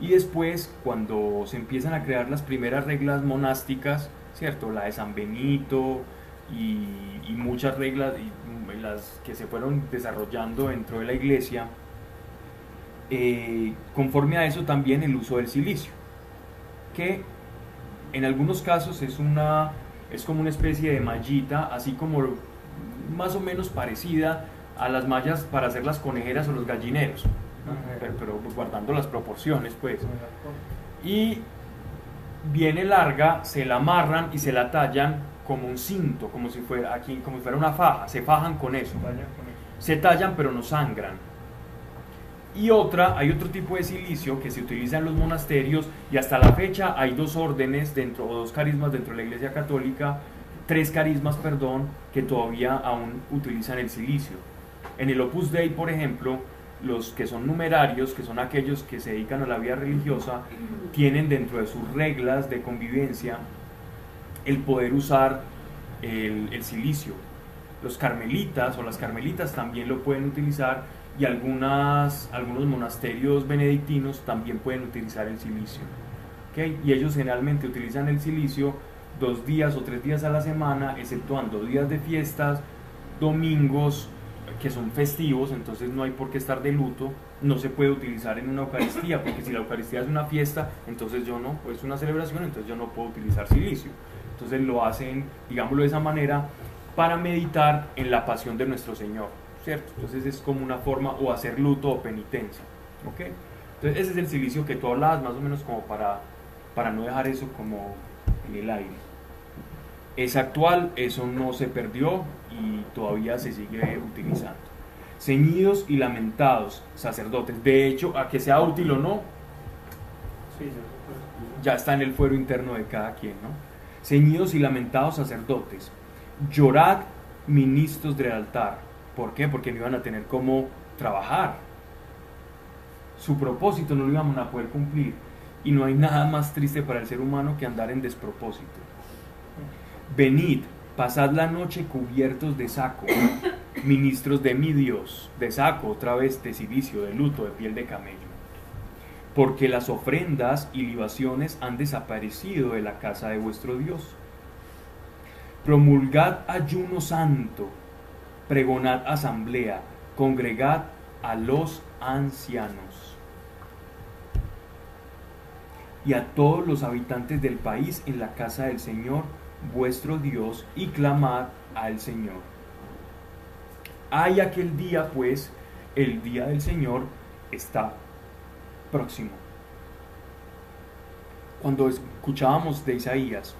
Y después, cuando se empiezan a crear las primeras reglas monásticas, ¿cierto? La de San Benito y, muchas reglas y las que se fueron desarrollando dentro de la iglesia, eh, conforme a eso también el uso del silicio, que en algunos casos es una es como una especie de mallita, así como más o menos parecida a las mallas para hacer las conejeras o los gallineros, pero, pero guardando las proporciones, pues. Y viene larga, se la amarran y se la tallan como un cinto, como si fuera aquí, como si fuera una faja, se fajan con eso. Se tallan pero no sangran. Y otra, hay otro tipo de silicio que se utiliza en los monasterios y hasta la fecha hay dos órdenes dentro, o dos carismas dentro de la Iglesia Católica, tres carismas, perdón, que todavía aún utilizan el silicio. En el Opus Dei, por ejemplo, los que son numerarios, que son aquellos que se dedican a la vida religiosa, tienen dentro de sus reglas de convivencia el poder usar el, el silicio. Los carmelitas o las carmelitas también lo pueden utilizar y algunas, algunos monasterios benedictinos también pueden utilizar el silicio. ¿ok? Y ellos generalmente utilizan el silicio dos días o tres días a la semana, exceptuando días de fiestas, domingos que son festivos, entonces no hay por qué estar de luto, no se puede utilizar en una Eucaristía, porque si la Eucaristía es una fiesta, entonces yo no, es una celebración, entonces yo no puedo utilizar silicio. Entonces lo hacen, digámoslo de esa manera, para meditar en la pasión de nuestro Señor, ¿cierto? Entonces es como una forma o hacer luto o penitencia, ¿ok? Entonces ese es el silicio que tú hablabas, más o menos como para, para no dejar eso como en el aire. Es actual, eso no se perdió y todavía se sigue utilizando. Ceñidos y lamentados, sacerdotes. De hecho, a que sea útil o no, ya está en el fuero interno de cada quien, ¿no? Ceñidos y lamentados sacerdotes, llorad ministros del altar. ¿Por qué? Porque no iban a tener cómo trabajar. Su propósito no lo iban a poder cumplir. Y no hay nada más triste para el ser humano que andar en despropósito. Venid, pasad la noche cubiertos de saco, ministros de mi Dios, de saco, otra vez de silicio, de luto, de piel de camello porque las ofrendas y libaciones han desaparecido de la casa de vuestro Dios. Promulgad ayuno santo, pregonad asamblea, congregad a los ancianos y a todos los habitantes del país en la casa del Señor vuestro Dios y clamad al Señor. Hay aquel día, pues, el día del Señor está próximo. Cuando escuchábamos de Isaías,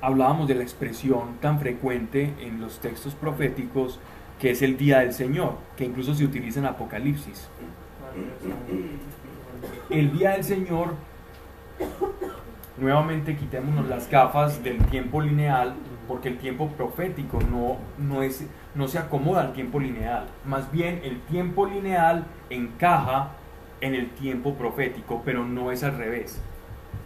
hablábamos de la expresión tan frecuente en los textos proféticos que es el día del Señor, que incluso se utiliza en Apocalipsis. El día del Señor, nuevamente quitémonos las gafas del tiempo lineal, porque el tiempo profético no, no, es, no se acomoda al tiempo lineal. Más bien el tiempo lineal encaja en el tiempo profético, pero no es al revés.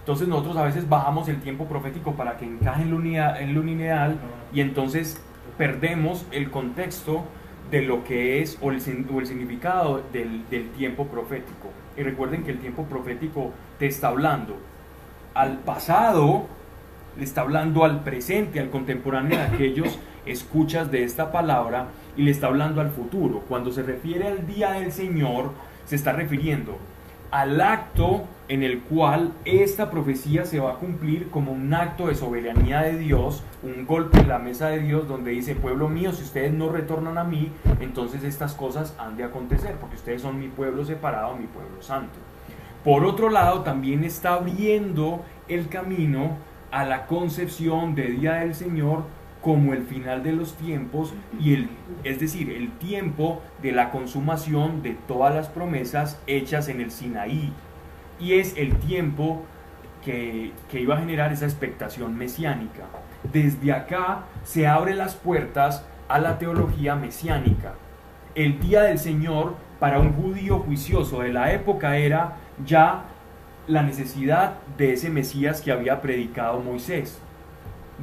Entonces nosotros a veces bajamos el tiempo profético para que encaje en lo, lineal, en lo lineal y entonces perdemos el contexto de lo que es o el, o el significado del, del tiempo profético. Y recuerden que el tiempo profético te está hablando al pasado, le está hablando al presente, al contemporáneo de aquellos escuchas de esta palabra y le está hablando al futuro. Cuando se refiere al día del Señor, se está refiriendo al acto en el cual esta profecía se va a cumplir como un acto de soberanía de Dios, un golpe en la mesa de Dios donde dice, pueblo mío, si ustedes no retornan a mí, entonces estas cosas han de acontecer, porque ustedes son mi pueblo separado, mi pueblo santo. Por otro lado, también está abriendo el camino a la concepción de Día del Señor como el final de los tiempos y el es decir, el tiempo de la consumación de todas las promesas hechas en el Sinaí y es el tiempo que, que iba a generar esa expectación mesiánica. Desde acá se abren las puertas a la teología mesiánica. El día del Señor para un judío juicioso de la época era ya la necesidad de ese Mesías que había predicado Moisés.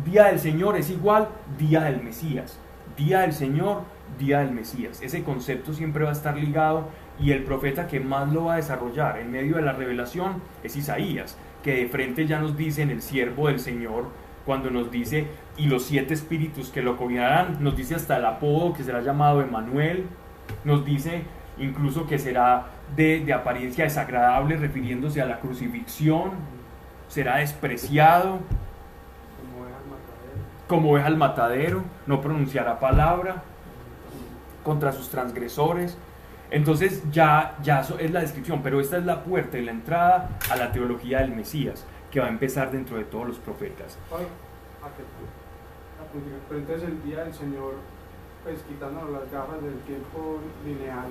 Día del Señor es igual día del Mesías. Día del Señor, día del Mesías. Ese concepto siempre va a estar ligado y el profeta que más lo va a desarrollar en medio de la revelación es Isaías, que de frente ya nos dice en el siervo del Señor, cuando nos dice, y los siete espíritus que lo gobernarán, nos dice hasta el apodo que será llamado Emanuel, nos dice incluso que será de, de apariencia desagradable refiriéndose a la crucifixión, será despreciado, como es al matadero, no pronunciará palabra contra sus transgresores. Entonces ya, ya es la descripción, pero esta es la puerta y la entrada a la teología del Mesías, que va a empezar dentro de todos los profetas. Pero entonces el día del Señor, pues quitándonos las gafas del tiempo lineal,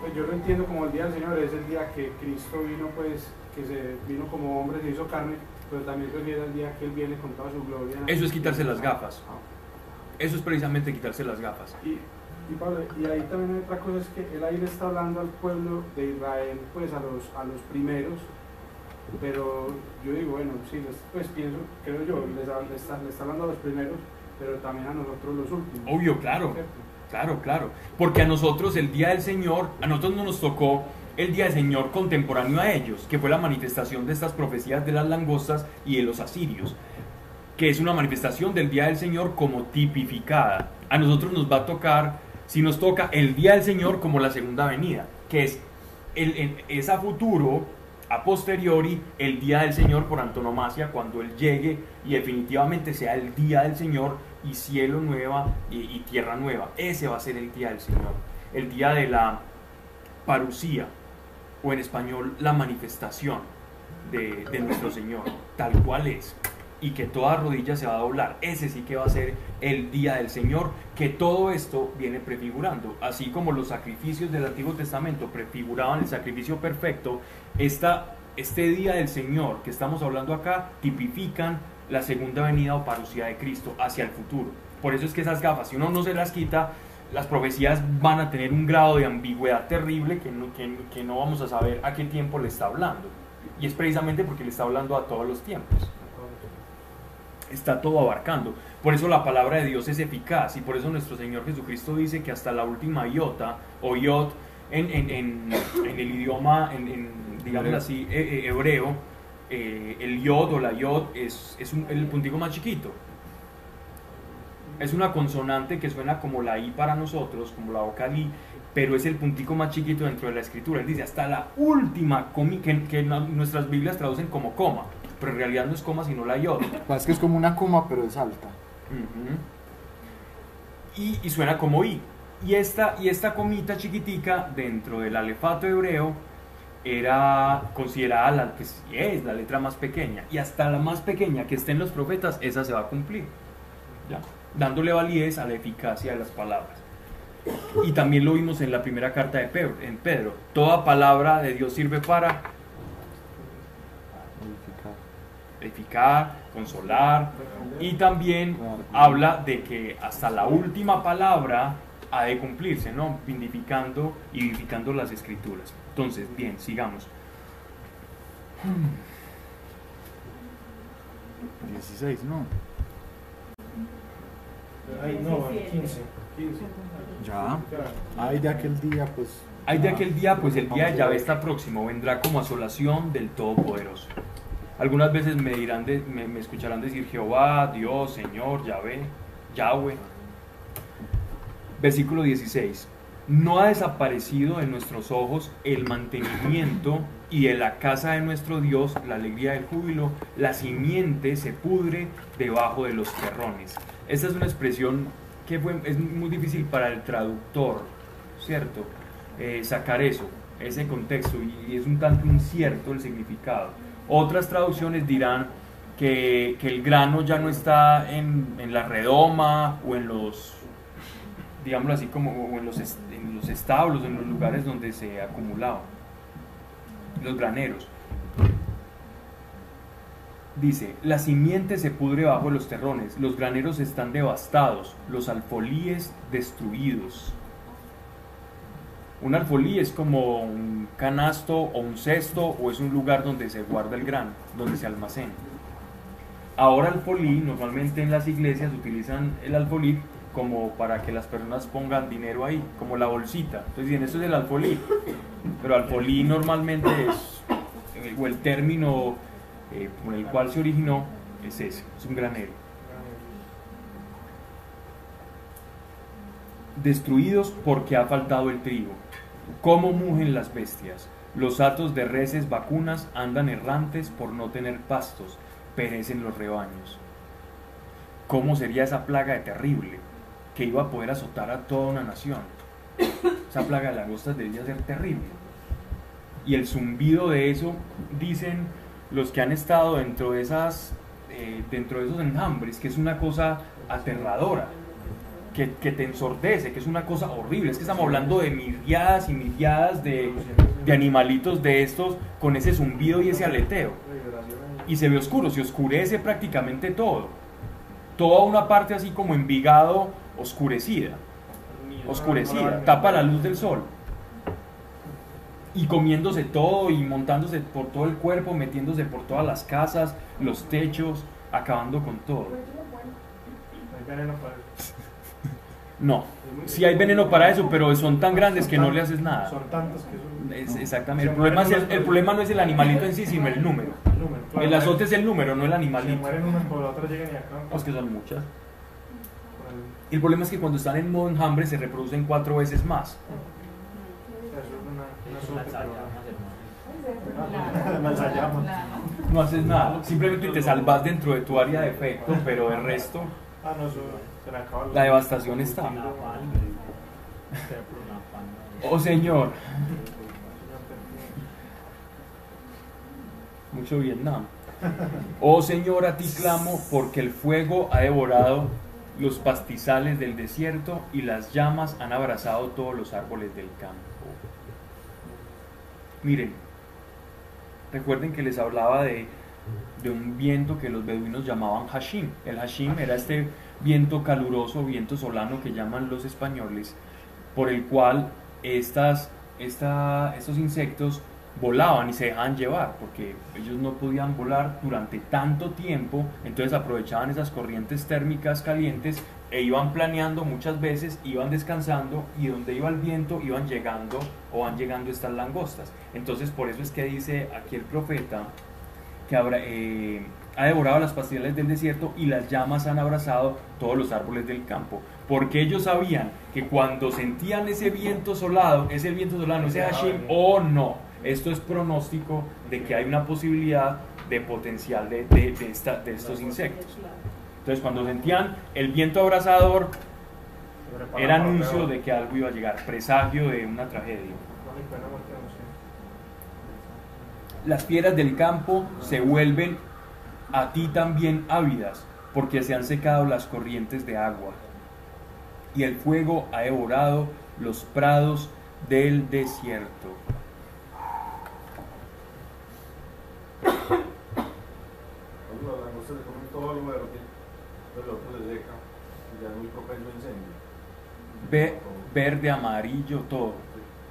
pues yo lo entiendo como el día del Señor es el día que Cristo vino, pues, que se vino como hombre, se hizo carne, pero también refiere al día que Él viene con toda su gloria. Eso es quitarse las gafas. Ah. Eso es precisamente quitarse las gafas. Y, y, Pablo, y ahí también hay otra cosa, es que él ahí le está hablando al pueblo de Israel, pues a los, a los primeros, pero yo digo, bueno, sí, les- pues pienso, creo yo, les, está, está hablando a los primeros, pero también a nosotros los últimos. Obvio, claro. ¿cierto? Claro, claro. Porque a nosotros el día del Señor, a nosotros no nos tocó el día del Señor contemporáneo a ellos, que fue la manifestación de estas profecías de las langostas y de los asirios, que es una manifestación del día del Señor como tipificada. A nosotros nos va a tocar, si nos toca el día del Señor como la segunda venida, que es, el, el- futuro, a posteriori, el día del Señor por antonomasia, cuando Él llegue y definitivamente sea el día del Señor y cielo nueva y, y tierra nueva. Ese va a ser el día del Señor, el día de la parucía, o en español la manifestación de, nuestro Señor, tal cual es, y que toda rodilla se va a doblar. Ese sí que va a ser el día del Señor, que todo esto viene prefigurando, así como los sacrificios del Antiguo Testamento prefiguraban el sacrificio perfecto, esta, este día del Señor que estamos hablando acá tipifican la segunda venida o parucía de Cristo hacia el futuro. Por eso es que esas gafas, si uno no se las quita, las profecías van a tener un grado de ambigüedad terrible que no, que, que no vamos a saber a qué tiempo le está hablando. Y es precisamente porque le está hablando a todos los tiempos. Está todo abarcando. Por eso la palabra de Dios es eficaz y por eso nuestro Señor Jesucristo dice que hasta la última iota o iot en, en- en- en el idioma, en, digamos así, he- he- hebreo, eh, el iot o la iot es, es un- el puntico más chiquito. Es una consonante que suena como la I para nosotros, como la vocal I, pero es el puntico más chiquito dentro de la escritura. Él dice hasta la última comi, que, nuestras Biblias traducen como coma, pero en realidad no es coma sino la iot. Pues es que es como una coma, pero es alta. Y, y suena como I. Y esta, y esta comita chiquitica dentro del alefato hebreo era considerada la que es la letra más pequeña. Y hasta la más pequeña que esté en los profetas, esa se va a cumplir. ¿ya? Dándole validez a la eficacia de las palabras. Y también lo vimos en la primera carta de Pedro. En Pedro. Toda palabra de Dios sirve para edificar, consolar y también habla de que hasta la última palabra ha de cumplirse, ¿no? Vindificando y vivificando las escrituras. Entonces, bien, sigamos. 16, ¿no? Ay, no, el 15. 15. Ya. Ay, de aquel día, pues. Hay de aquel día, pues el día de Yahvé está próximo, vendrá como asolación del Todopoderoso. Algunas veces me dirán, de- me, me escucharán decir Jehová, Dios, Señor, Yahvé, Yahweh. Versículo 16. No ha desaparecido de nuestros ojos el mantenimiento y de la casa de nuestro Dios la alegría del júbilo. La simiente se pudre debajo de los terrones. Esta es una expresión que es muy difícil para el traductor, ¿cierto? Eh, sacar eso, ese contexto, y es un tanto incierto el significado. Otras traducciones dirán que, el grano ya no está en, la redoma o en los, digámoslo así, como o en los, est- en los establos, en los lugares donde se acumulaba, los graneros. Dice, la simiente se pudre bajo los terrones, los graneros están devastados, los alfolíes destruidos. Un alfolí es como un canasto o un cesto o es un lugar donde se guarda el grano, donde se almacena. Ahora alfolí, normalmente en las iglesias utilizan el alfolí como para que las personas pongan dinero ahí, como la bolsita. Entonces dicen, esto es el alfolí. Pero alfolí normalmente es, eh, o el término eh, con el cual se originó, es ese, es un granero. destruidos porque ha faltado el trigo. ¿Cómo mugen las bestias? Los hatos de reses vacunas andan errantes por no tener pastos, perecen los rebaños. ¿Cómo sería esa plaga de terrible que iba a poder azotar a toda una nación? Esa plaga de langostas debía ser terrible. Y el zumbido de eso, dicen los que han estado dentro de esas, eh, dentro de esos enjambres, que es una cosa aterradora que, que te ensordece, que es una cosa horrible. Es que estamos hablando de miriadas y miriadas de, de animalitos de estos con ese zumbido y ese aleteo. Y se ve oscuro, se oscurece prácticamente todo. Toda una parte así como Envigado oscurecida, oscurecida, tapa la luz del sol. Y comiéndose todo y montándose por todo el cuerpo, metiéndose por todas las casas, los techos, acabando con todo. Hay veneno para eso. No, sí hay veneno para eso, pero son tan grandes que no le haces nada. Son tantos que son. Es- exactamente. El problema, es el, el problema no es el animalito en sí, sino el número. El número. claro. El azote es el número, no el Si animalito. mueren unas por la otra llegan y acaban. Pues que son muchas. El problema es que cuando están en modo enjambre se reproducen cuatro veces más. Eso es una, una suerte, pero- La- la- No haces nada, simplemente te salvas dentro de tu área de efecto, pero el resto, Ah, la devastación está. Oh Señor, mucho Vietnam. Oh Señor, a ti clamo porque el fuego ha devorado los pastizales del desierto y las llamas han abrazado todos los árboles del campo. Miren, recuerden que les hablaba de, de un viento que los beduinos llamaban hashim. El hashim era este viento caluroso, viento solano que llaman los españoles, por el cual estas, esta- estos insectos volaban y se dejaban llevar, porque ellos no podían volar durante tanto tiempo, entonces aprovechaban esas corrientes térmicas calientes e iban planeando muchas veces, iban descansando y donde iba el viento iban llegando o van llegando estas langostas. Entonces por eso es que dice aquí el profeta que habrá, eh, ha devorado las pastillas del desierto y las llamas han abrazado todos los árboles del campo. Porque ellos sabían que cuando sentían ese viento solado, ese viento solano, ese hashim, oh no, esto es pronóstico de que hay una posibilidad de potencial de, de- de esta- de estos insectos. Entonces cuando sentían el viento abrasador, era anuncio de que algo iba a llegar, presagio de una tragedia. Las piedras del campo se vuelven a ti también ávidas, porque se han secado las corrientes de agua. Y el fuego ha devorado los prados del desierto. Los langostas le comen todo lo verde, pero el otro le seca y ya es muy propenso a incendio. Ve- verde, amarillo, todo.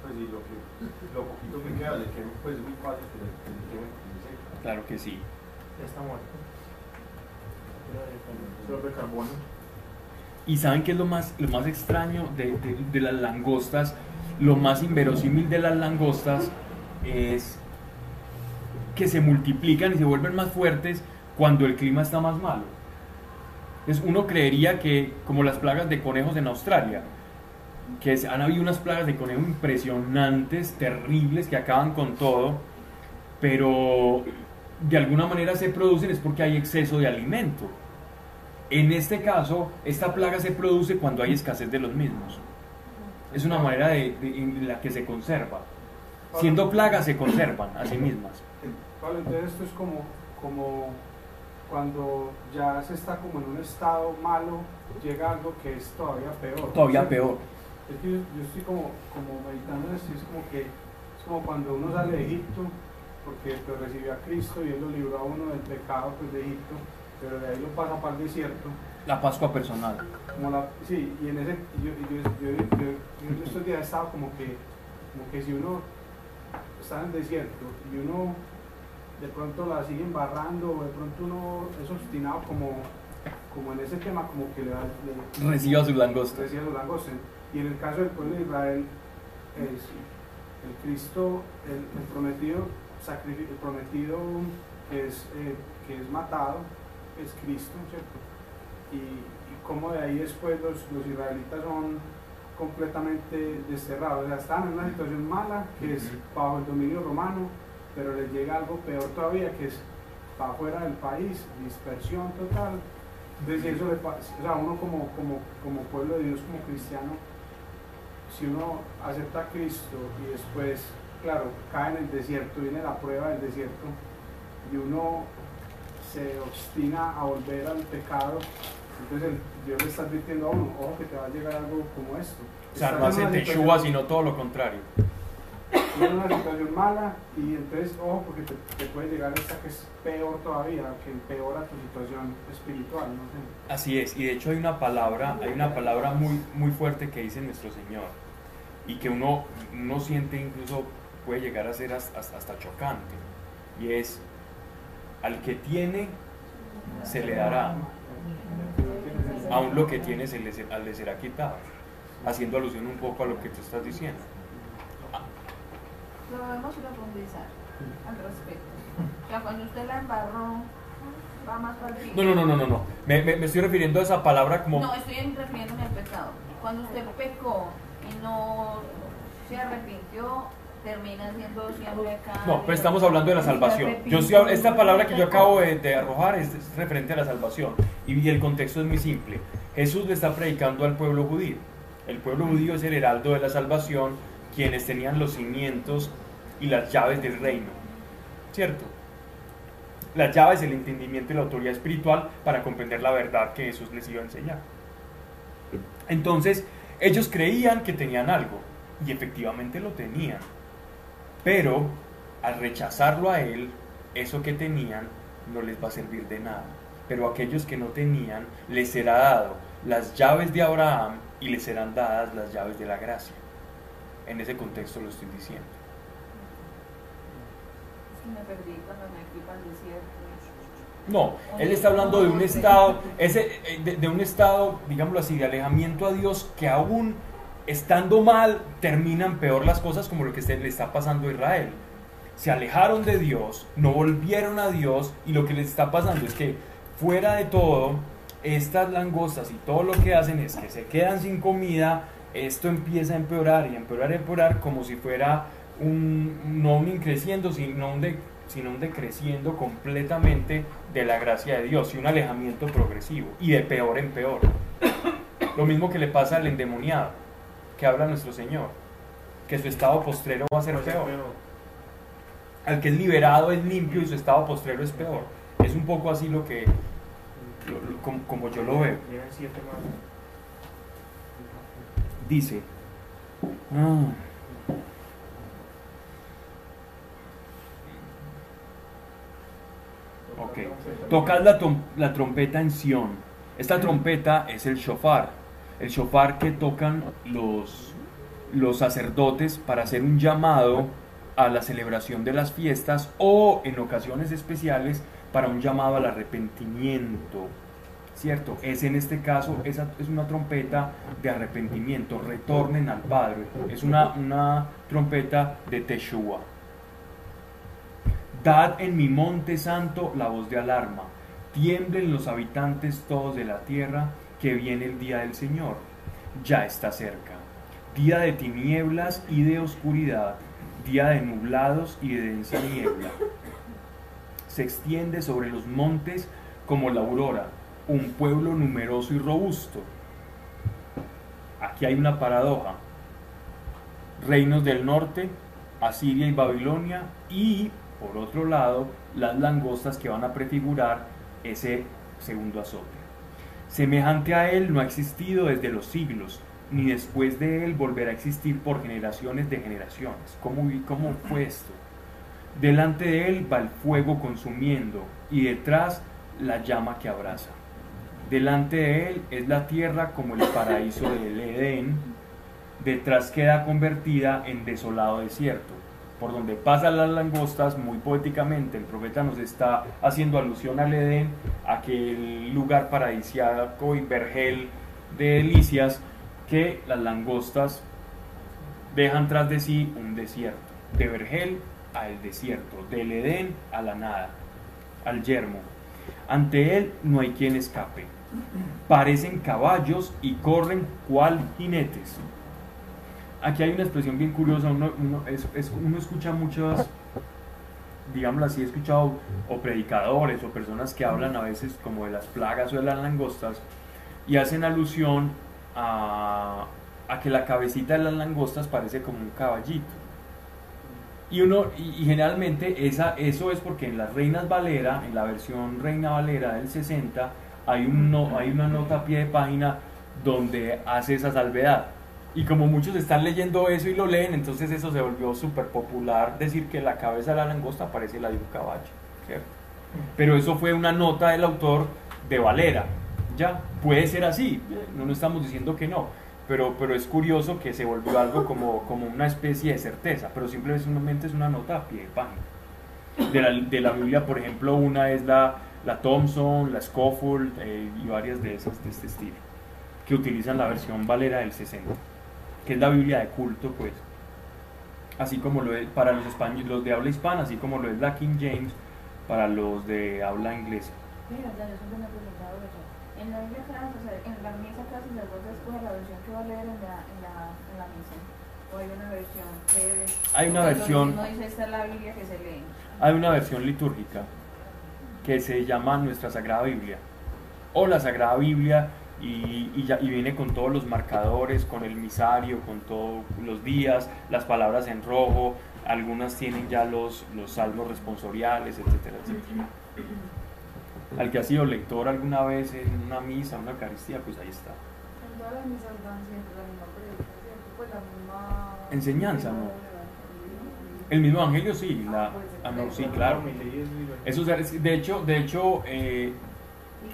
Pues sí, lo, que, lo poquito que queda le quema, pues es muy fácil que le, que le queme porque se seca. Claro que sí. Ya está muerto. Solo de carbono. ¿Y saben qué es lo más, lo más extraño de, de- de las langostas? Lo más inverosímil de las langostas es que se multiplican y se vuelven más fuertes cuando el clima está más malo. Entonces uno creería que, como las plagas de conejos en Australia, que han habido unas plagas de conejo impresionantes, terribles, que acaban con todo, pero de alguna manera se producen es porque hay exceso de alimento. En este caso, esta plaga se produce cuando hay escasez de los mismos. Es una manera de, en la que se conserva. Siendo plagas, se conservan a sí mismas. Pablo, entonces esto es como, como cuando ya se está como en un estado malo, llega algo que es todavía peor. Todavía peor. Es que yo, yo estoy como, como meditando en esto, es como que es como cuando uno sale de Egipto, porque pues, recibió a Cristo y Él lo libró a uno del pecado pues, de Egipto, pero de ahí lo pasa para el desierto. La Pascua personal. Como la, sí, y en ese, yo, yo, estos días he estado como que, como que si uno está en el desierto y uno de pronto la sigue embarrando o de pronto uno es obstinado como, como en ese tema, como que le da, le, Reciba sus langostas. decía los langostas. Y en el caso del pueblo de Israel, es el Cristo, el, el prometido, el prometido que es, eh, que es matado, es Cristo, ¿cierto? Y, y cómo de ahí después los, los israelitas son completamente desterrados. O sea, están en una situación mala, que es bajo el dominio romano, pero les llega algo peor todavía, que es para afuera del país, dispersión total. Entonces, eso le pa- o sea, uno como, como, como pueblo de Dios, como cristiano, si uno acepta a Cristo y después, claro, cae en el desierto, viene la prueba del desierto, y uno se obstina a volver al pecado, entonces el- Dios le está advirtiendo a uno, ojo que te va a llegar algo como esto. O sea, no hace teshuva, sino todo lo contrario. En una situación mala y entonces, ojo, porque te, te puede llegar esta que es peor todavía, que empeora tu situación espiritual, no. Así es, y de hecho hay una palabra, hay una palabra muy, muy fuerte que dice nuestro Señor y que uno, uno siente incluso puede llegar a ser hasta, hasta chocante y es al que tiene se le dará, aún lo que tiene se le, le será quitado, haciendo alusión un poco a lo que tú estás diciendo. Lo debemos profundizar al respecto. O sea, cuando usted la embarró, va más para el fin. No, no, no, no, no, no. Me, me- me estoy refiriendo a esa palabra como... No, estoy refiriéndome al pecado. Cuando usted pecó y no se arrepintió, termina siendo siempre acá. No, pero estamos hablando de la salvación. Yo estoy hab- esta palabra que yo acabo de, de arrojar es, es referente a la salvación. Y, y el contexto es muy simple. Jesús le está predicando al pueblo judío. El pueblo judío es el heraldo de la salvación, quienes tenían los cimientos y las llaves del reino. ¿Cierto? Las llaves, el entendimiento y la autoridad espiritual para comprender la verdad que Jesús les iba a enseñar. Entonces, ellos creían que tenían algo, y efectivamente lo tenían. Pero al rechazarlo a él, eso que tenían no les va a servir de nada. Pero a aquellos que no tenían, les será dado las llaves de Abraham y les serán dadas las llaves de la gracia. En ese contexto lo estoy diciendo. Es que me perdí cuando me fui para el desierto. No, él está hablando de un estado, ese, eh, de, de un estado, digámoslo así, de alejamiento a Dios que aún estando mal terminan peor las cosas como lo que se le está pasando a Israel. Se alejaron de Dios, no volvieron a Dios y lo que les está pasando es que fuera de todo, estas langostas y todo lo que hacen es que se quedan sin comida, esto empieza a empeorar y a empeorar y a empeorar como si fuera un, no un increciendo, sino un, de- sino un decreciendo completamente de la gracia de Dios y un alejamiento progresivo y de peor en peor. Lo mismo que le pasa al endemoniado, que habla nuestro Señor, que su estado postrero va a ser peor. Al que es liberado es limpio y su estado postrero es peor. Es un poco así lo que, lo- lo- como, como yo lo veo. Dice, ok, tocad la, la trompeta en Sión. Esta trompeta es el shofar, el shofar que tocan los, los sacerdotes para hacer un llamado a la celebración de las fiestas o en ocasiones especiales para un llamado al arrepentimiento. ¿Cierto? Es en este caso, esa es una trompeta de arrepentimiento, retornen al Padre. Es una, una trompeta de Teshua. Dad en mi monte santo la voz de alarma. Tiemblen los habitantes todos de la tierra, que viene el día del Señor. Ya está cerca. Día de tinieblas y de oscuridad, día de nublados y de densa niebla. Se extiende sobre los montes como la aurora, un pueblo numeroso y robusto. Aquí hay una paradoja. Reinos del norte, Asiria y Babilonia, y por otro lado, las langostas que van a prefigurar ese segundo azote. Semejante a él no ha existido desde los siglos, ni después de él volverá a existir por generaciones de generaciones. ¿Cómo, cómo fue esto? Delante de él va el fuego consumiendo y detrás la llama que abraza. Delante de él es la tierra como el paraíso del Edén, detrás queda convertida en desolado desierto. Por donde pasan las langostas, muy poéticamente, el profeta nos está haciendo alusión al Edén, aquel lugar paradisiaco y vergel de delicias que las langostas dejan tras de sí un desierto, de vergel al desierto, del Edén a la nada, al yermo. Ante él no hay quien escape. Parecen caballos y corren cual jinetes. Aquí hay una expresión bien curiosa, uno, uno- es- es- uno escucha muchas, digámoslo así, he escuchado o predicadores o personas que hablan a veces como de las plagas o de las langostas y hacen alusión a, a que la cabecita de las langostas parece como un caballito. Y uno, y, generalmente esa, eso es porque en las Reinas Valera, en la versión Reina Valera del 60, hay, un no- hay una nota a pie de página donde hace esa salvedad. Y como muchos están leyendo eso y lo leen, entonces eso se volvió súper popular decir que la cabeza de la langosta parece la de un caballo. ¿cierto? Pero eso fue una nota del autor de Valera. Ya, puede ser así, no, no estamos diciendo que no, pero, pero es curioso que se volvió algo como, como una especie de certeza, pero simplemente es una nota a pie de página. De la, de la Biblia, por ejemplo, una es la, la Thompson, la Scofield eh, y varias de esas de este estilo, que utilizan la versión Valera del 60, que es la Biblia de culto, pues. Así como lo es para los españoles, los de habla hispana, así como lo es la King James para los de habla inglesa. Mira, ya. En la Biblia, cada sacer- en la misa, cada sacerdote escoge la versión que va a leer en la, en la, en la misa. O hay una versión que. Hay una porque lo versión- mismo dice esta es la Biblia que se lee. Hay una versión litúrgica que se llama Nuestra Sagrada Biblia o la Sagrada Biblia y, y ya- y viene con todos los marcadores, con el misario, con todos los días, las palabras en rojo, algunas tienen ya los, los salmos responsoriales, etcétera, etcétera. Al que ha sido lector alguna vez en una misa, una Eucaristía, pues ahí está. En todas las misas dan siempre la misma predica, ¿cierto? Pues la misma... Enseñanza, ¿no? ¿no? El mismo evangelio sí, la, Ah, no, sí, claro. Eso es- de hecho, de hecho eh,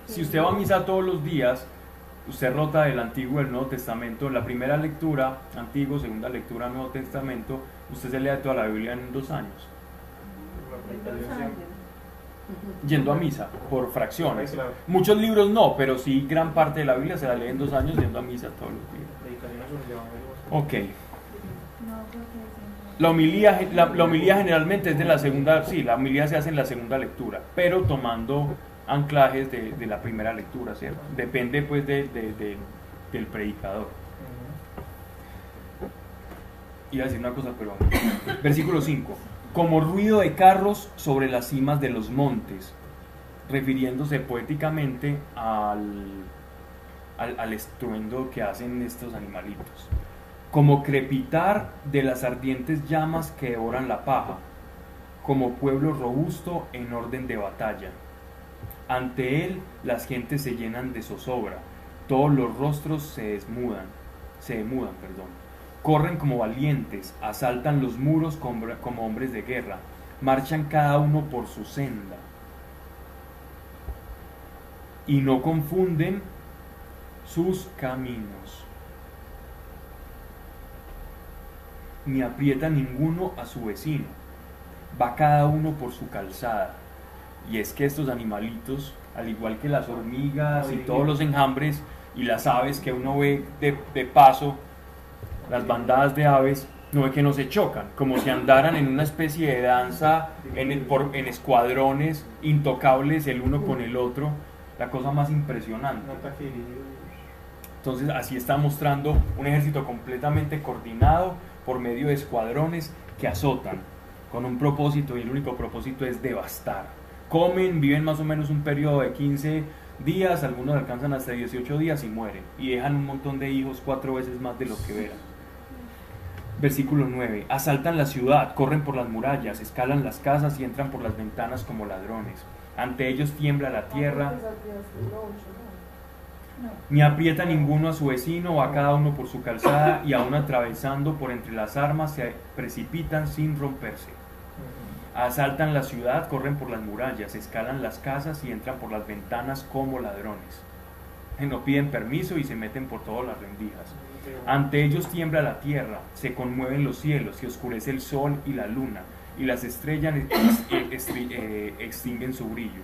Si usted va a misa todos los días, usted rota del Antiguo y el Nuevo Testamento. La primera lectura, Antiguo, segunda lectura, Nuevo Testamento, usted se lee toda la Biblia en dos años. Yendo a misa, por fracciones. Muchos libros no, pero sí gran parte de la Biblia se la lee en dos años yendo a misa todos los días. Predicaciones sobre el Evangelio. Ok. La homilía, la, la homilía generalmente es de la segunda, sí, la homilía se hace en la segunda lectura, pero tomando anclajes de, de la primera lectura, ¿cierto? Depende pues de- de- del predicador. Iba a decir una cosa, pero... Versículo 5. Como ruido de carros sobre las cimas de los montes, refiriéndose poéticamente al, al, al estruendo que hacen estos animalitos. Como crepitar de las ardientes llamas que devoran la paja, como pueblo robusto en orden de batalla. Ante él las gentes se llenan de zozobra, todos los rostros se desmudan, se demudan, perdón. Corren como valientes, asaltan los muros como como hombres de guerra, marchan cada uno por su senda. Y no confunden sus caminos, ni aprieta ninguno a su vecino, va cada uno por su calzada. Y es que estos animalitos, al igual que las hormigas y todos los enjambres y las aves que uno ve de, de paso, las bandadas de aves, no ve que no se chocan, como si andaran en una especie de danza en, el- por- en escuadrones intocables el uno con el otro, la cosa más impresionante. Entonces así está mostrando un ejército completamente coordinado por medio de escuadrones que azotan con un propósito y el único propósito es devastar. Comen, viven más o menos un periodo de 15 días, algunos alcanzan hasta 18 días y mueren y dejan un montón de hijos cuatro veces más de lo que eran. Versículo 9. Asaltan la ciudad, corren por las murallas, escalan las casas y entran por las ventanas como ladrones. Ante ellos tiembla la tierra, ni aprieta ninguno a su vecino, va cada uno por su calzada y aún atravesando por entre las armas se precipitan sin romperse. Asaltan la ciudad, corren por las murallas, escalan las casas y entran por las ventanas como ladrones. No piden permiso y se meten por todas las rendijas. Ante ellos tiembla la tierra, se conmueven los cielos, se oscurece el sol y la luna, y las estrellas eh, eh, extinguen su brillo.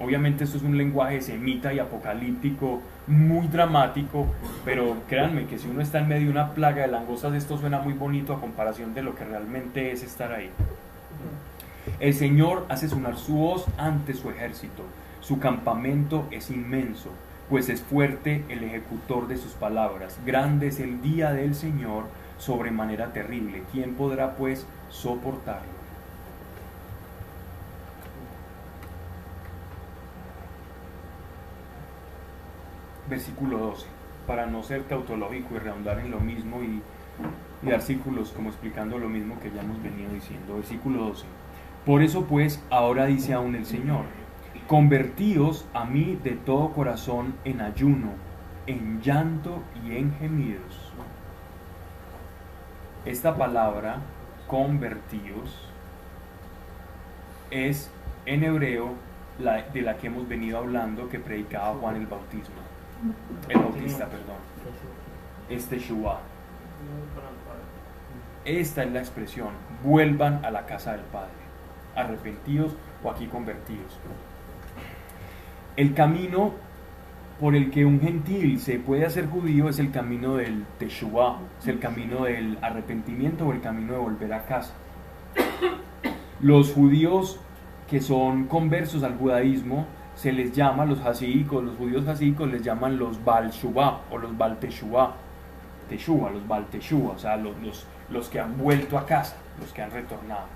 Obviamente esto es un lenguaje semita y apocalíptico muy dramático, pero créanme que si uno está en medio de una plaga de langostas, esto suena muy bonito a comparación de lo que realmente es estar ahí. El Señor hace sonar su voz ante su ejército, su campamento es inmenso, pues es fuerte el ejecutor de sus palabras. Grande es el día del Señor, sobremanera terrible. ¿Quién podrá pues soportarlo? Versículo 12. Para no ser tautológico y redundar en lo mismo y, y dar círculos como explicando lo mismo que ya hemos venido diciendo. Versículo 12. Por eso pues ahora dice aún el Señor, convertíos a mí de todo corazón en ayuno, en llanto y en gemidos. Esta palabra, convertíos, es en hebreo de la que hemos venido hablando que predicaba Juan el Bautismo. El Bautista, perdón. Este Shua. Esta es la expresión, vuelvan a la casa del Padre, arrepentidos o aquí convertidos. El camino por el que un gentil se puede hacer judío es el camino del Teshuvah, es el camino del arrepentimiento o el camino de volver a casa. Los judíos que son conversos al judaísmo se les llama, los hasídicos, los judíos hasídicos les llaman los Baal Shuvah o los Baal Teshuvah, Teshuvah, los Baal Teshuvah, o sea, los, los, los que han vuelto a casa, los que han retornado.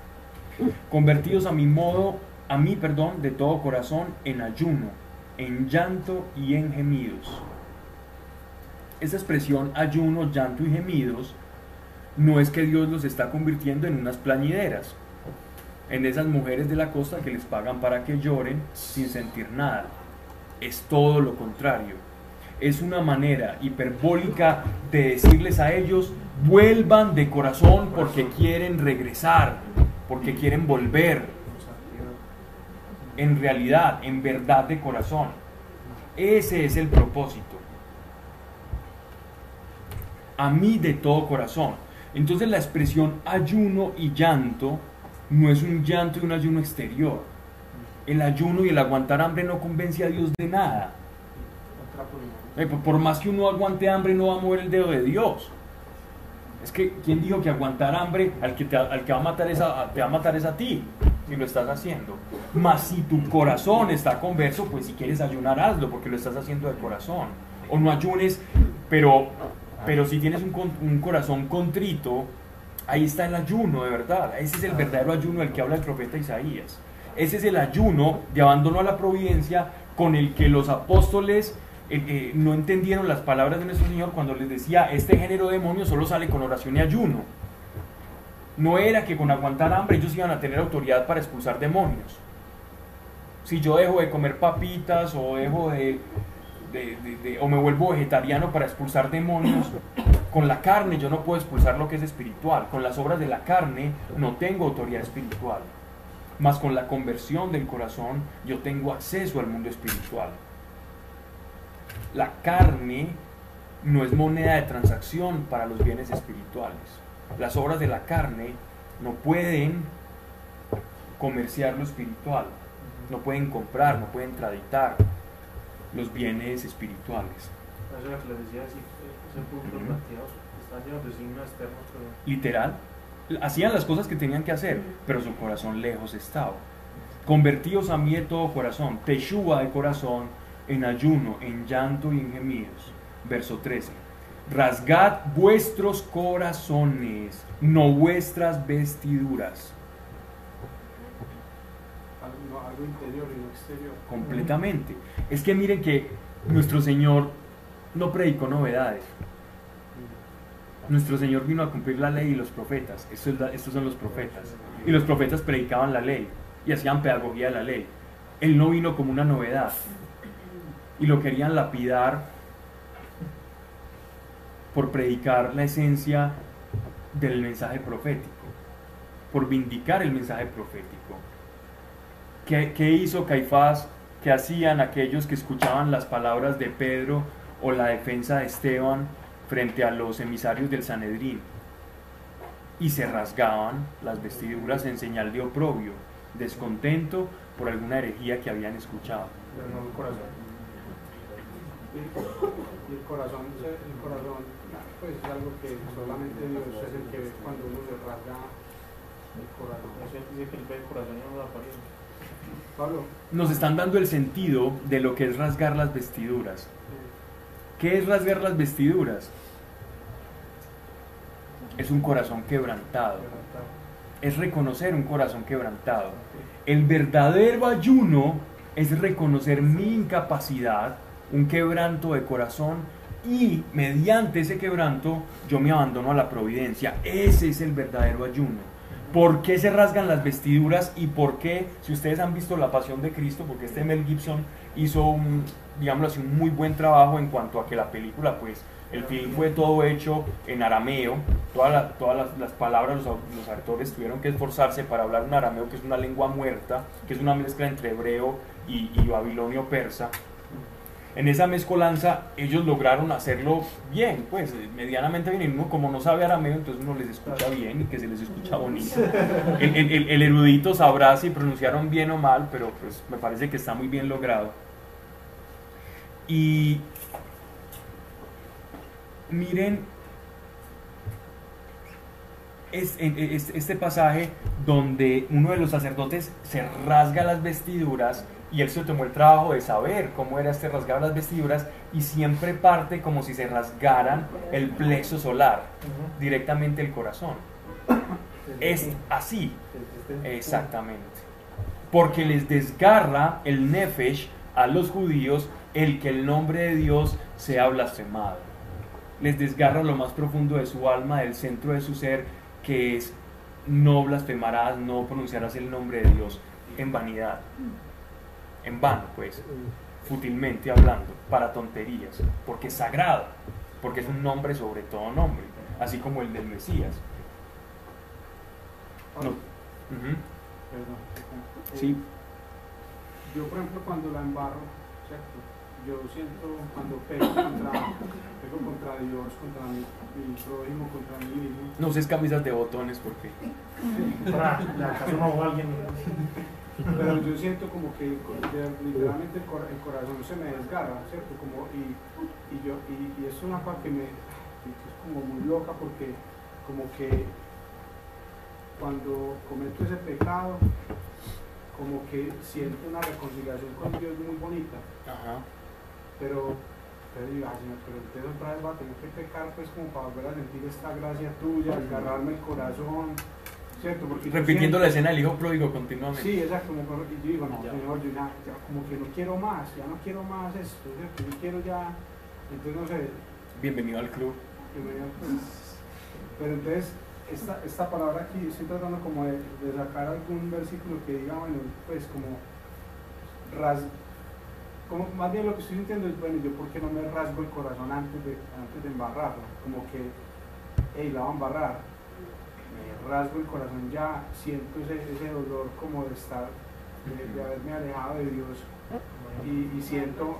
Convertidos a mi modo, a mí, perdón, de todo corazón, en ayuno, en llanto y en gemidos. Esa expresión ayuno, llanto y gemidos no es que Dios los está convirtiendo en unas plañideras, en esas mujeres de la costa que les pagan para que lloren sin sentir nada. Es todo lo contrario. Es una manera hiperbólica de decirles a ellos, vuelvan de corazón porque quieren regresar, porque quieren volver. En realidad, en verdad de corazón. Ese es el propósito. A mí de todo corazón. Entonces la expresión ayuno y llanto no es un llanto y un ayuno exterior. El ayuno y el aguantar hambre no convence a Dios de nada. Eh, por- más que uno aguante hambre, no va a mover el dedo de Dios. Es que, ¿quién dijo que aguantar hambre al que te, al que va a matar es a, te va a matar es a ti? Si lo estás haciendo. Mas si tu corazón está converso, pues si quieres ayunar, hazlo, porque lo estás haciendo de corazón. O no ayunes, pero, pero si tienes un corazón contrito, ahí está el ayuno de verdad. Ese es el verdadero ayuno del que habla el profeta Isaías. Ese es el ayuno de abandono a la providencia con el que los apóstoles eh, eh, no entendieron las palabras de nuestro Señor cuando les decía, este género de demonios solo sale con oración y ayuno. No era que con aguantar hambre ellos iban a tener autoridad para expulsar demonios. Si yo dejo de comer papitas o dejo de, o me vuelvo vegetariano para expulsar demonios, con la carne yo no puedo expulsar lo que es espiritual. Con las obras de la carne no tengo autoridad espiritual. Mas con la conversión del corazón yo tengo acceso al mundo espiritual. La carne no es moneda de transacción para los bienes espirituales. Las obras de la carne no pueden comerciar lo espiritual, no pueden comprar, no pueden traditar los bienes espirituales. Eso es lo que les decía, sí, ese punto Ujú. planteados, están llenos de signos externos, pero literal, hacían las cosas que tenían que hacer, pero su corazón lejos estaba. Convertidos a mí de todo corazón, teshuva de corazón, en ayuno, en llanto y en gemidos. Verso 13. Rasgad vuestros corazones, no vuestras vestiduras. Algo, algo interior y no exterior. Completamente. Es que miren que nuestro Señor no predicó novedades. Nuestro Señor vino a cumplir la ley y los profetas. Estos son los profetas. Y los profetas predicaban la ley y hacían pedagogía de la ley. Él no vino como una novedad. Y lo querían lapidar por predicar la esencia del mensaje profético. Por vindicar el mensaje profético. ¿Qué, qué hizo Caifás? ¿Qué hacían aquellos que escuchaban las palabras de Pedro o la defensa de Esteban frente a los emisarios del Sanedrín? Y se rasgaban las vestiduras en señal de oprobio, descontento por alguna herejía que habían escuchado. pero no el corazón. Y el corazón, el corazón, pues es algo que solamente Dios es el que ve cuando uno se rasga el corazón. Eso dice que ve el corazón y no la apariencia. Pablo, Nos están dando el sentido de lo que es rasgar las vestiduras. ¿Qué es rasgar las vestiduras? Es un corazón quebrantado. es reconocer un corazón quebrantado. El verdadero ayuno es reconocer mi incapacidad, un quebranto de corazón y mediante ese quebranto yo me abandono a la providencia. Ese es el verdadero ayuno. ¿Por qué se rasgan las vestiduras y por qué, si ustedes han visto La Pasión de Cristo, porque este Mel Gibson hizo un, así, un muy buen trabajo en cuanto a que la película, pues, el film fue todo hecho en arameo, todas, todas las, palabras, los, actores tuvieron que esforzarse para hablar un arameo que es una lengua muerta, que es una mezcla entre hebreo y babilonio persa. En esa mezcolanza ellos lograron hacerlo bien, pues eh, medianamente bien. Y uno como no sabe arameo, entonces uno les escucha bien y que se les escucha bonito. El, erudito sabrá si pronunciaron bien o mal, pero pues me parece que está muy bien logrado. Y miren es- en- es- este pasaje donde uno de los sacerdotes se rasga las vestiduras Y él se tomó el trabajo de saber cómo era este rasgar las vestiduras y siempre parte como si se rasgaran el plexo solar, directamente el corazón. Es así, exactamente. Porque les desgarra el nefesh a los judíos el que el nombre de Dios sea blasfemado. Les desgarra lo más profundo de su alma, del centro de su ser, que es no blasfemarás, no pronunciarás el nombre de Dios en vanidad, en vano, pues, fútilmente hablando, para tonterías, porque es sagrado, porque es un nombre sobre todo nombre, así como el del Mesías. No. Ujú. Perdón. Sí. Yo, por ejemplo, cuando la embarro, ¿cierto? Yo siento cuando pego contra, pego contra Dios, contra mi, mi prójimo, contra mí mismo. No uses camisas de botones porque Para, ¿de acaso no hubo alguien? Pero yo siento como que literalmente el, cor- el corazón se me desgarra, ¿cierto? Como, y, y yo, y, y es una cosa que me que es como muy loca porque como que cuando cometo ese pecado, como que siento una reconciliación con Dios muy bonita, Ajá. pero, pero digo, "Ay, Señor, pero entonces otra vez va a tener que pecar pues como para volver a sentir esta gracia tuya, desgarrarme el corazón, ¿cierto? Porque repitiendo la escena del hijo pródigo continuamente. Sí, exacto, como, y yo digo, no, señor, yo ya, ya como que no quiero más, ya no quiero más esto, ¿cierto? Yo quiero ya, entonces no sé, Bienvenido al club. bienvenido, pues, pero entonces esta, esta palabra aquí, estoy tratando como de, de sacar algún versículo que diga, bueno, pues como, ras, como más bien lo que estoy sintiendo es, bueno, yo por qué no me rasgo el corazón antes de, antes de embarrarlo, como que, hey, la voy a embarrar, me rasgo el corazón ya, siento ese, ese dolor como de estar, de, de haberme alejado de Dios y, y siento,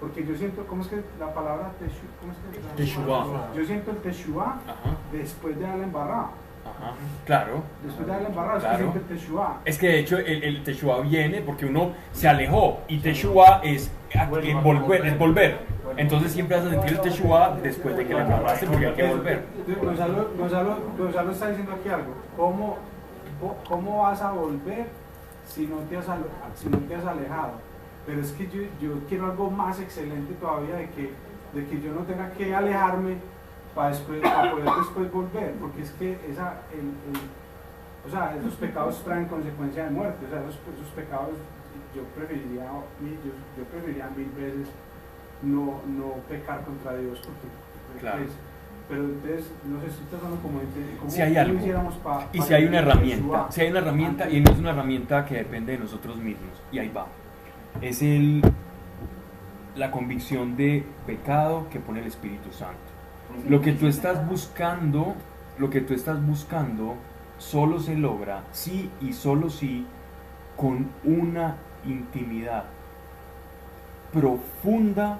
porque yo siento, ¿cómo es que la palabra teshu, ¿cómo es que. Yo siento el teshuvah Ajá, después de darle embarrada, ajá. Claro. después de darle embarrada, es que Claro. siento el. Es que de hecho el, el viene porque uno se alejó y Teshuvah es, Vuelve. es volver, es volver. Entonces siempre vas a sentir el Teshuvah después de que le embarraste porque hay que volver. Gonzalo, Gonzalo, Gonzalo está diciendo aquí algo. ¿Cómo, ¿Cómo vas a volver si no te has, si no te has alejado? Pero es que yo, yo quiero algo más excelente todavía de que, de que yo no tenga que alejarme para, después, para poder después volver. Porque es que esa, el, el- o sea, esos pecados traen consecuencia de muerte. O sea, esos, esos pecados yo preferiría, yo, yo preferiría mil veces no, no pecar contra Dios porque Claro. pues, pero entonces no sé si estás hablando como cómo Si hay cómo algo. hiciéramos pa- Y si hay una herramienta, Yeshua si hay una herramienta y no es una herramienta que depende de nosotros mismos, y ahí va. Es el, la convicción de pecado que pone el Espíritu Santo. Lo que tú estás buscando, lo que tú estás buscando, solo se logra sí y solo sí con una intimidad profunda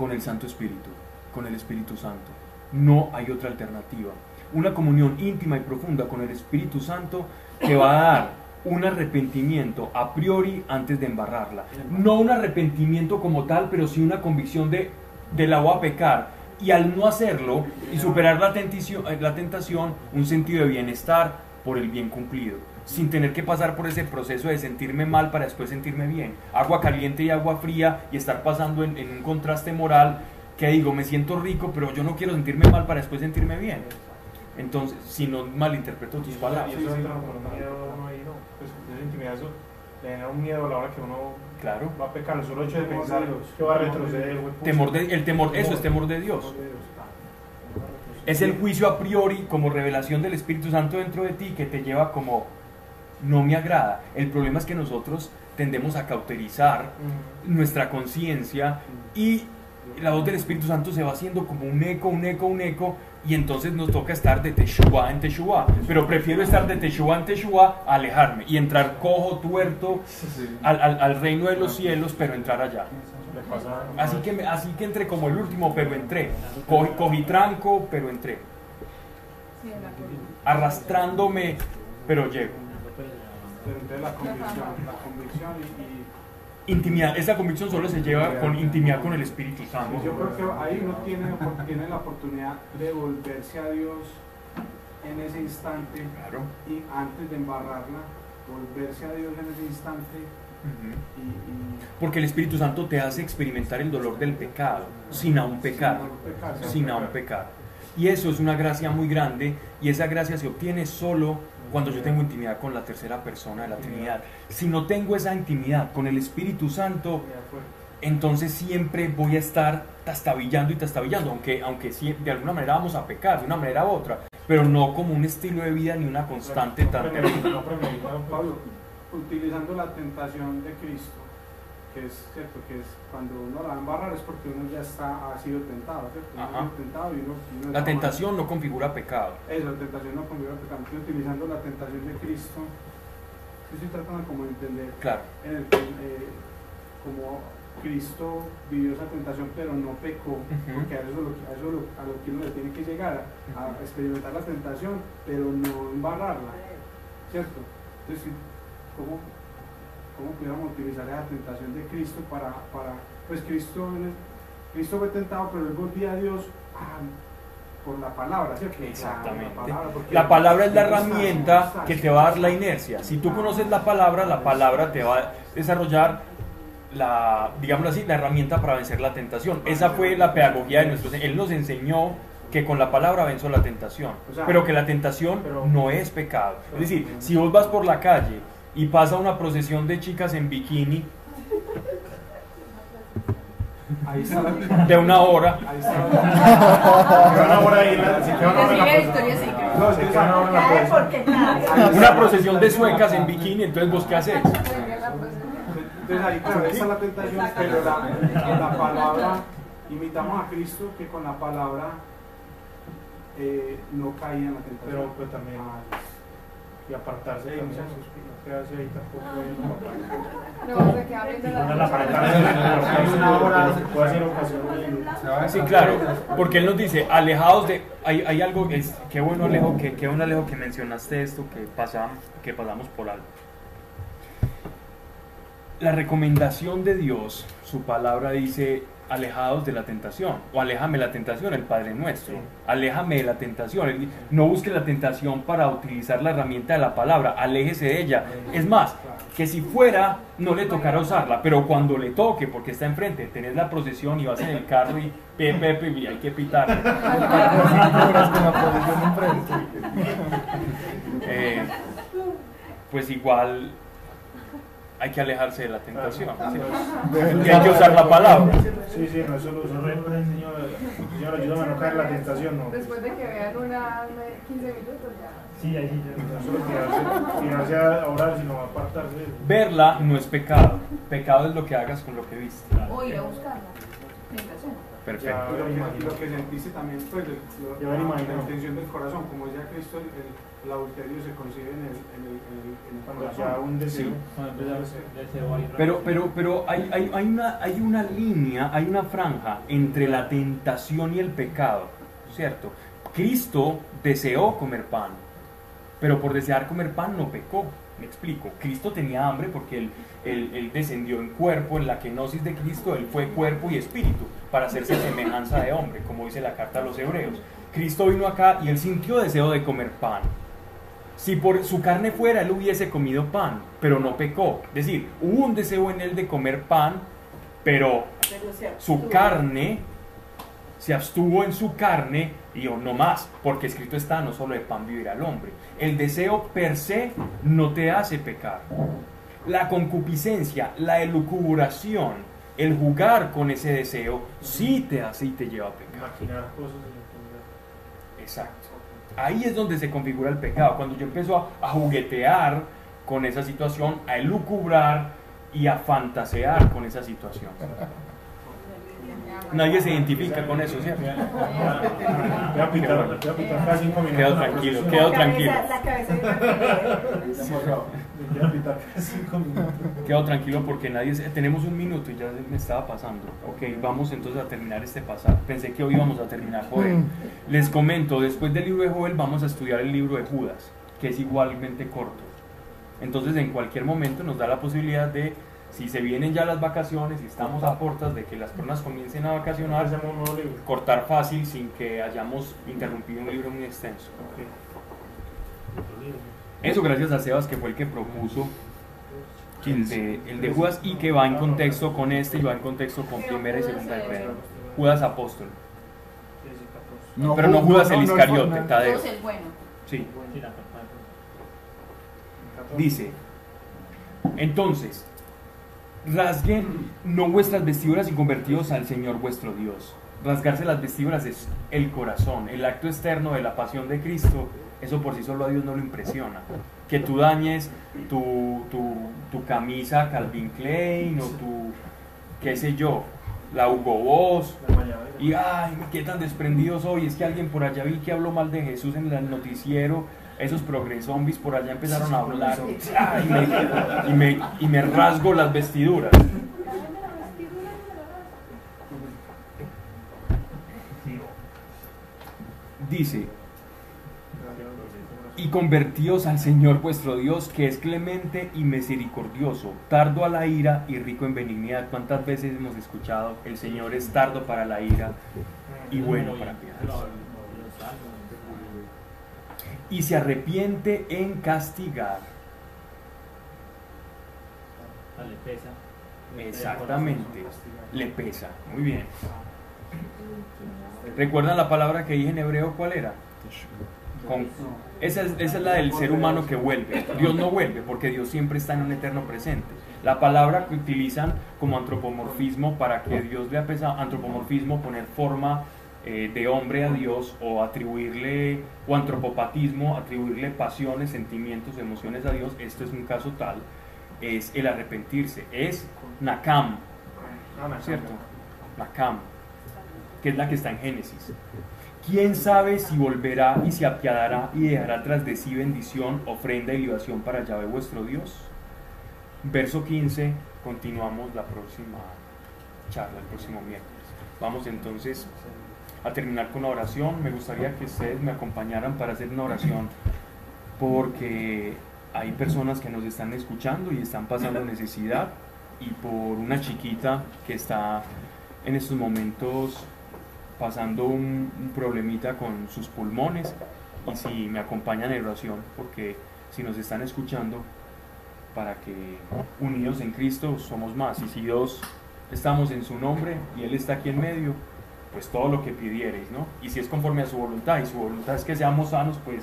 con el Santo Espíritu, con el Espíritu Santo. No hay otra alternativa. Una comunión íntima y profunda con el Espíritu Santo te va a dar un arrepentimiento a priori antes de embarrarla. No un arrepentimiento como tal, pero sí una convicción de, de la voy a pecar. Y al no hacerlo y superar la la tentación, un sentido de bienestar por el bien cumplido, sin tener que pasar por ese proceso de sentirme mal para después sentirme bien. Agua caliente y agua fría y estar pasando en, en un contraste moral que digo, me siento rico, pero yo no quiero sentirme mal para después sentirme bien. Entonces, si no malinterpreto tus palabras. Y eso entra con un miedo uno ahí, ¿no? Pues esa intimidad, eso le genera un miedo a la hora que uno Claro. va a pecar. El solo hecho de pensar que va a retroceder. Temor de- el temor, eso es temor de Dios. Es el juicio a priori como revelación del Espíritu Santo dentro de ti que te lleva como no me agrada. El problema es que nosotros tendemos a cauterizar Mm. nuestra conciencia y la voz del Espíritu Santo se va haciendo como un eco, un eco, un eco y entonces nos toca estar de Teshuvah en Teshuvah. Pero prefiero estar de Teshuvah en Teshuvah a alejarme y entrar cojo, tuerto al, al- al reino de los cielos, pero entrar allá. Así que, me- así que entré como el último, pero entré. Cogí, cogí tranco, pero entré. Arrastrándome, pero llego. Pero entonces la convicción, la convicción y, y Intimidad. Esa convicción solo se lleva con intimidad con el Espíritu Santo. yo creo que ahí uno tiene, tiene la oportunidad de volverse a Dios en ese instante Claro. y antes de embarrarla, volverse a Dios en ese instante Ujú. Y, y Porque el Espíritu Santo te hace experimentar el dolor del pecado sin aún pecar. Sin aún pecar. Y eso es una gracia muy grande y esa gracia se obtiene solo cuando yo tengo intimidad con la tercera persona de la Trinidad. Si no tengo esa intimidad con el Espíritu Santo, entonces siempre voy a estar tastabillando y tastabillando, aunque, aunque de alguna manera vamos a pecar, de una manera u otra, pero no como un estilo de vida ni una constante tan Pablo, utilizando la tentación de Cristo, que es cierto que es cuando uno la va a embarrar es porque uno ya está, ha sido tentado, ¿cierto? Uno ha sido tentado y uno, uno La tentación no configura pecado. Eso, la tentación no al pecado. Utilizando la tentación de Cristo, estoy tratando como de entender Claro. en el eh, como Cristo vivió esa tentación pero no pecó, Ujú. porque a eso, a eso a lo que uno le tiene que llegar, a, a experimentar la tentación pero no embarrarla, ¿cierto? Entonces, ¿cómo, cómo pudiéramos utilizar esa tentación de Cristo para, para pues Cristo, Cristo fue tentado pero él volvía a Dios ah, por la palabra, ¿cierto? Exactamente. La palabra, La palabra es la herramienta que te va a dar la inercia. Si tú conoces la palabra, la palabra te va a desarrollar la, digámoslo así, la herramienta para vencer la tentación. Esa fue la pedagogía de nuestros. Él nos enseñó que con la palabra venzo la tentación, pero que la tentación no es pecado. Es decir, si vos vas por la calle y pasa una procesión de chicas en bikini. Ahí está. La, de una hora, ahí está. La- Se quedan ahora ahí, en la- en Se en una procesión de suecas en bikini, entonces vos qué haces? Entonces ahí claro, esa es la tentación, pero la, la palabra, imitamos a Cristo que con la palabra eh, no caía en la tentación. Pero pues también Ah, y apartarse Sí, también. muchas No quedarse ahí tampoco. la No, se queda viendo la de- Sí, claro, porque él nos dice, alejados de... Hay, hay algo, es, qué bueno Alejo, que, qué bueno Alejo que mencionaste esto, que, pasamos, que pasamos por algo. La recomendación de Dios, su palabra dice, alejados de la tentación, o aléjame la tentación, el Padre Nuestro, Sí. aléjame de la tentación, no busque la tentación para utilizar la herramienta de la palabra, aléjese de ella. Es más, que si fuera, no le tocará usarla, pero cuando le toque, porque está enfrente, tenés la procesión y vas en el carro y pe, pe, pe, y hay que pitar. horas con la posición enfrente. Eh, pues igual hay que alejarse de la tentación. ¿sí? Y hay que usar la palabra. Sí, sí, no, eso lo uso. Señor, señor, ayúdame a no caer en la tentación, no. Después de que vean una 15 minutos ya. Sí, ahí sí, ya. No solo tirarse, tirarse a orar, sino apartarse. Verla no es pecado. Pecado es lo que hagas con lo que viste. O ir a buscarla. Tentación. Perfecto. Y lo que, lo que sentiste también, pues, el- Ya me la, intención del corazón, como decía Cristo, el, el, el adulterio se concibe en el, en el, en el, en el Cuando corazón. ya un deseo. Sí. Pero, pero, pero hay, hay, hay, una, hay una línea, hay una franja entre la tentación y el pecado, ¿cierto? Cristo deseó comer pan, pero por desear comer pan no pecó. Me explico. Cristo tenía hambre porque él, él- él descendió en cuerpo, en la kenosis de Cristo, él fue cuerpo y espíritu para hacerse semejanza de hombre, como dice la carta a los hebreos. Cristo vino acá y él sintió deseo de comer pan. Si por su carne fuera, él hubiese comido pan, pero no pecó. Es decir, hubo un deseo en él de comer pan, pero su carne se abstuvo en su carne y yo no más, porque escrito está, no solo de pan vivirá el hombre. El deseo per se no te hace pecar. La concupiscencia, la elucubración, el jugar con ese deseo, sí te hace y te lleva a pecar. Maquinar cosas. Exacto. Ahí es donde se configura el pecado. Cuando yo empiezo a, juguetear con esa situación, a elucubrar y a fantasear con esa situación. Nadie se identifica con eso, ¿cierto? Voy a pitar, voy a pitar cada cinco minutos. Quedo tranquilo, quedo tranquilo. Quedo tranquilo porque nadie tenemos un minuto y ya me estaba pasando. Ok, vamos entonces a terminar este pasaje. Pensé que hoy íbamos a terminar Joel. Les comento, después del libro de Joel vamos a estudiar el libro de Judas, que es igualmente corto. Entonces en cualquier momento nos da la posibilidad de, si se vienen ya las vacaciones y estamos a puertas de que las personas comiencen a vacacionar, Hacemos un nuevo libro. cortar fácil sin que hayamos interrumpido un libro muy extenso. Eso gracias a Sebas que fue el que propuso el de, el de Judas y que va en contexto con este y va en contexto con primera y segunda de Pedro. Judas apóstol. Pero no Judas el Iscariote, Tadeo. Todos el bueno. Sí. Dice, entonces, rasguen no vuestras vestiduras y convertidos al Señor vuestro Dios. Rasgarse las vestiduras es el corazón, el acto externo de la pasión de Cristo. Eso por sí solo a Dios no lo impresiona. Que tú dañes tu, tu, tu camisa Calvin Klein o tu, qué sé yo, la Hugo Boss. Y ay, qué tan desprendido soy. Es que alguien por allá vi que habló mal de Jesús en el noticiero. Esos progresombis por allá empezaron a hablar. Ay, me- y, me, y me rasgo las vestiduras. Dice, y convertíos al Señor vuestro Dios, que es clemente y misericordioso, tardo a la ira y rico en benignidad. ¿Cuántas veces hemos escuchado? El Señor es tardo para la ira y bueno para piedad. Y se arrepiente en castigar. Le pesa. Exactamente. Le pesa. Muy bien. ¿Recuerdan la palabra que dije en hebreo? ¿Cuál era? Con- esa, es, esa es la del ser humano que vuelve. Dios no vuelve porque Dios siempre está en un eterno presente. La palabra que utilizan como antropomorfismo para que Dios le apesa antropomorfismo, poner forma eh, de hombre a Dios o atribuirle, o antropopatismo, atribuirle pasiones, sentimientos, emociones a Dios, esto es un caso tal, es el arrepentirse, es Nakam, ¿cierto? Nakam, que es la que está en Génesis. ¿Quién sabe si volverá y se apiadará y dejará tras de sí bendición, ofrenda y libación para Yahvé vuestro Dios? Verso 15, continuamos la próxima charla, el próximo miércoles. Vamos entonces a terminar con una oración. Me gustaría que ustedes me acompañaran para hacer una oración porque hay personas que nos están escuchando y están pasando necesidad y por una chiquita que está en estos momentos pasando un, un problemita con sus pulmones y si me acompañan en oración porque si nos están escuchando para que unidos en Cristo somos más y si Dios estamos en su nombre y Él está aquí en medio pues todo lo que pidierais ¿no? y si es conforme a su voluntad y su voluntad es que seamos sanos pues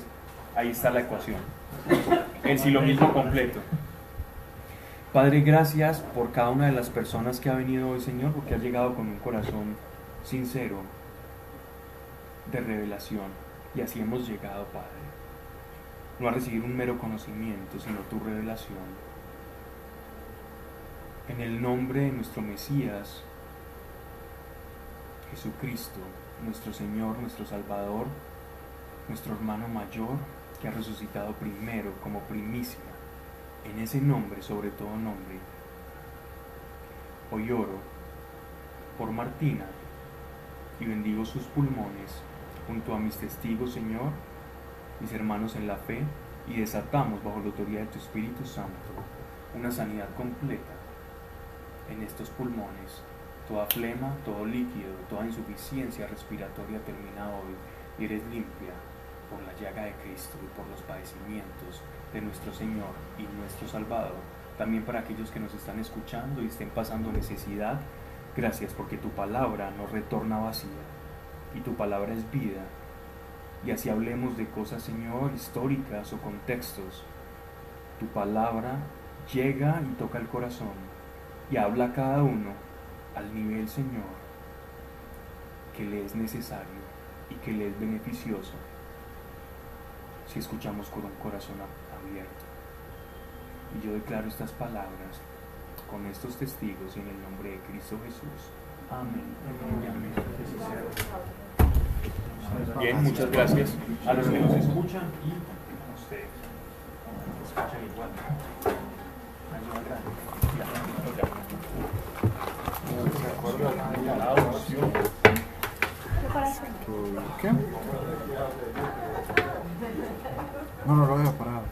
ahí está la ecuación el silogismo completo Padre, gracias por cada una de las personas que ha venido hoy, Señor, porque ha llegado con un corazón sincero de revelación. Y así hemos llegado, Padre. No a recibir un mero conocimiento, sino tu revelación. En el nombre de nuestro Mesías, Jesucristo, nuestro Señor, nuestro Salvador, nuestro hermano mayor, que ha resucitado primero como primicia en ese nombre, sobre todo nombre, hoy oro por Martina y bendigo sus pulmones junto a mis testigos, Señor, mis hermanos en la fe, y desatamos bajo la autoridad de tu Espíritu Santo una sanidad completa en estos pulmones. Toda flema, todo líquido, toda insuficiencia respiratoria termina hoy y eres limpia por la llaga de Cristo y por los padecimientos de nuestro Señor y nuestro Salvador. También para aquellos que nos están escuchando y estén pasando necesidad, gracias porque tu palabra no retorna vacía y tu palabra es vida. Y así hablemos de cosas, Señor, históricas o contextos. Tu palabra llega y toca el corazón y habla a cada uno al nivel, Señor, que le es necesario y que le es beneficioso si escuchamos con un corazón abierto. Y yo declaro estas palabras con estos testigos y en el nombre de Cristo Jesús. Amén. Bien, muchas gracias a los que nos escuchan y a ustedes. Escuchan igual. ¿Qué. No, no lo a parar.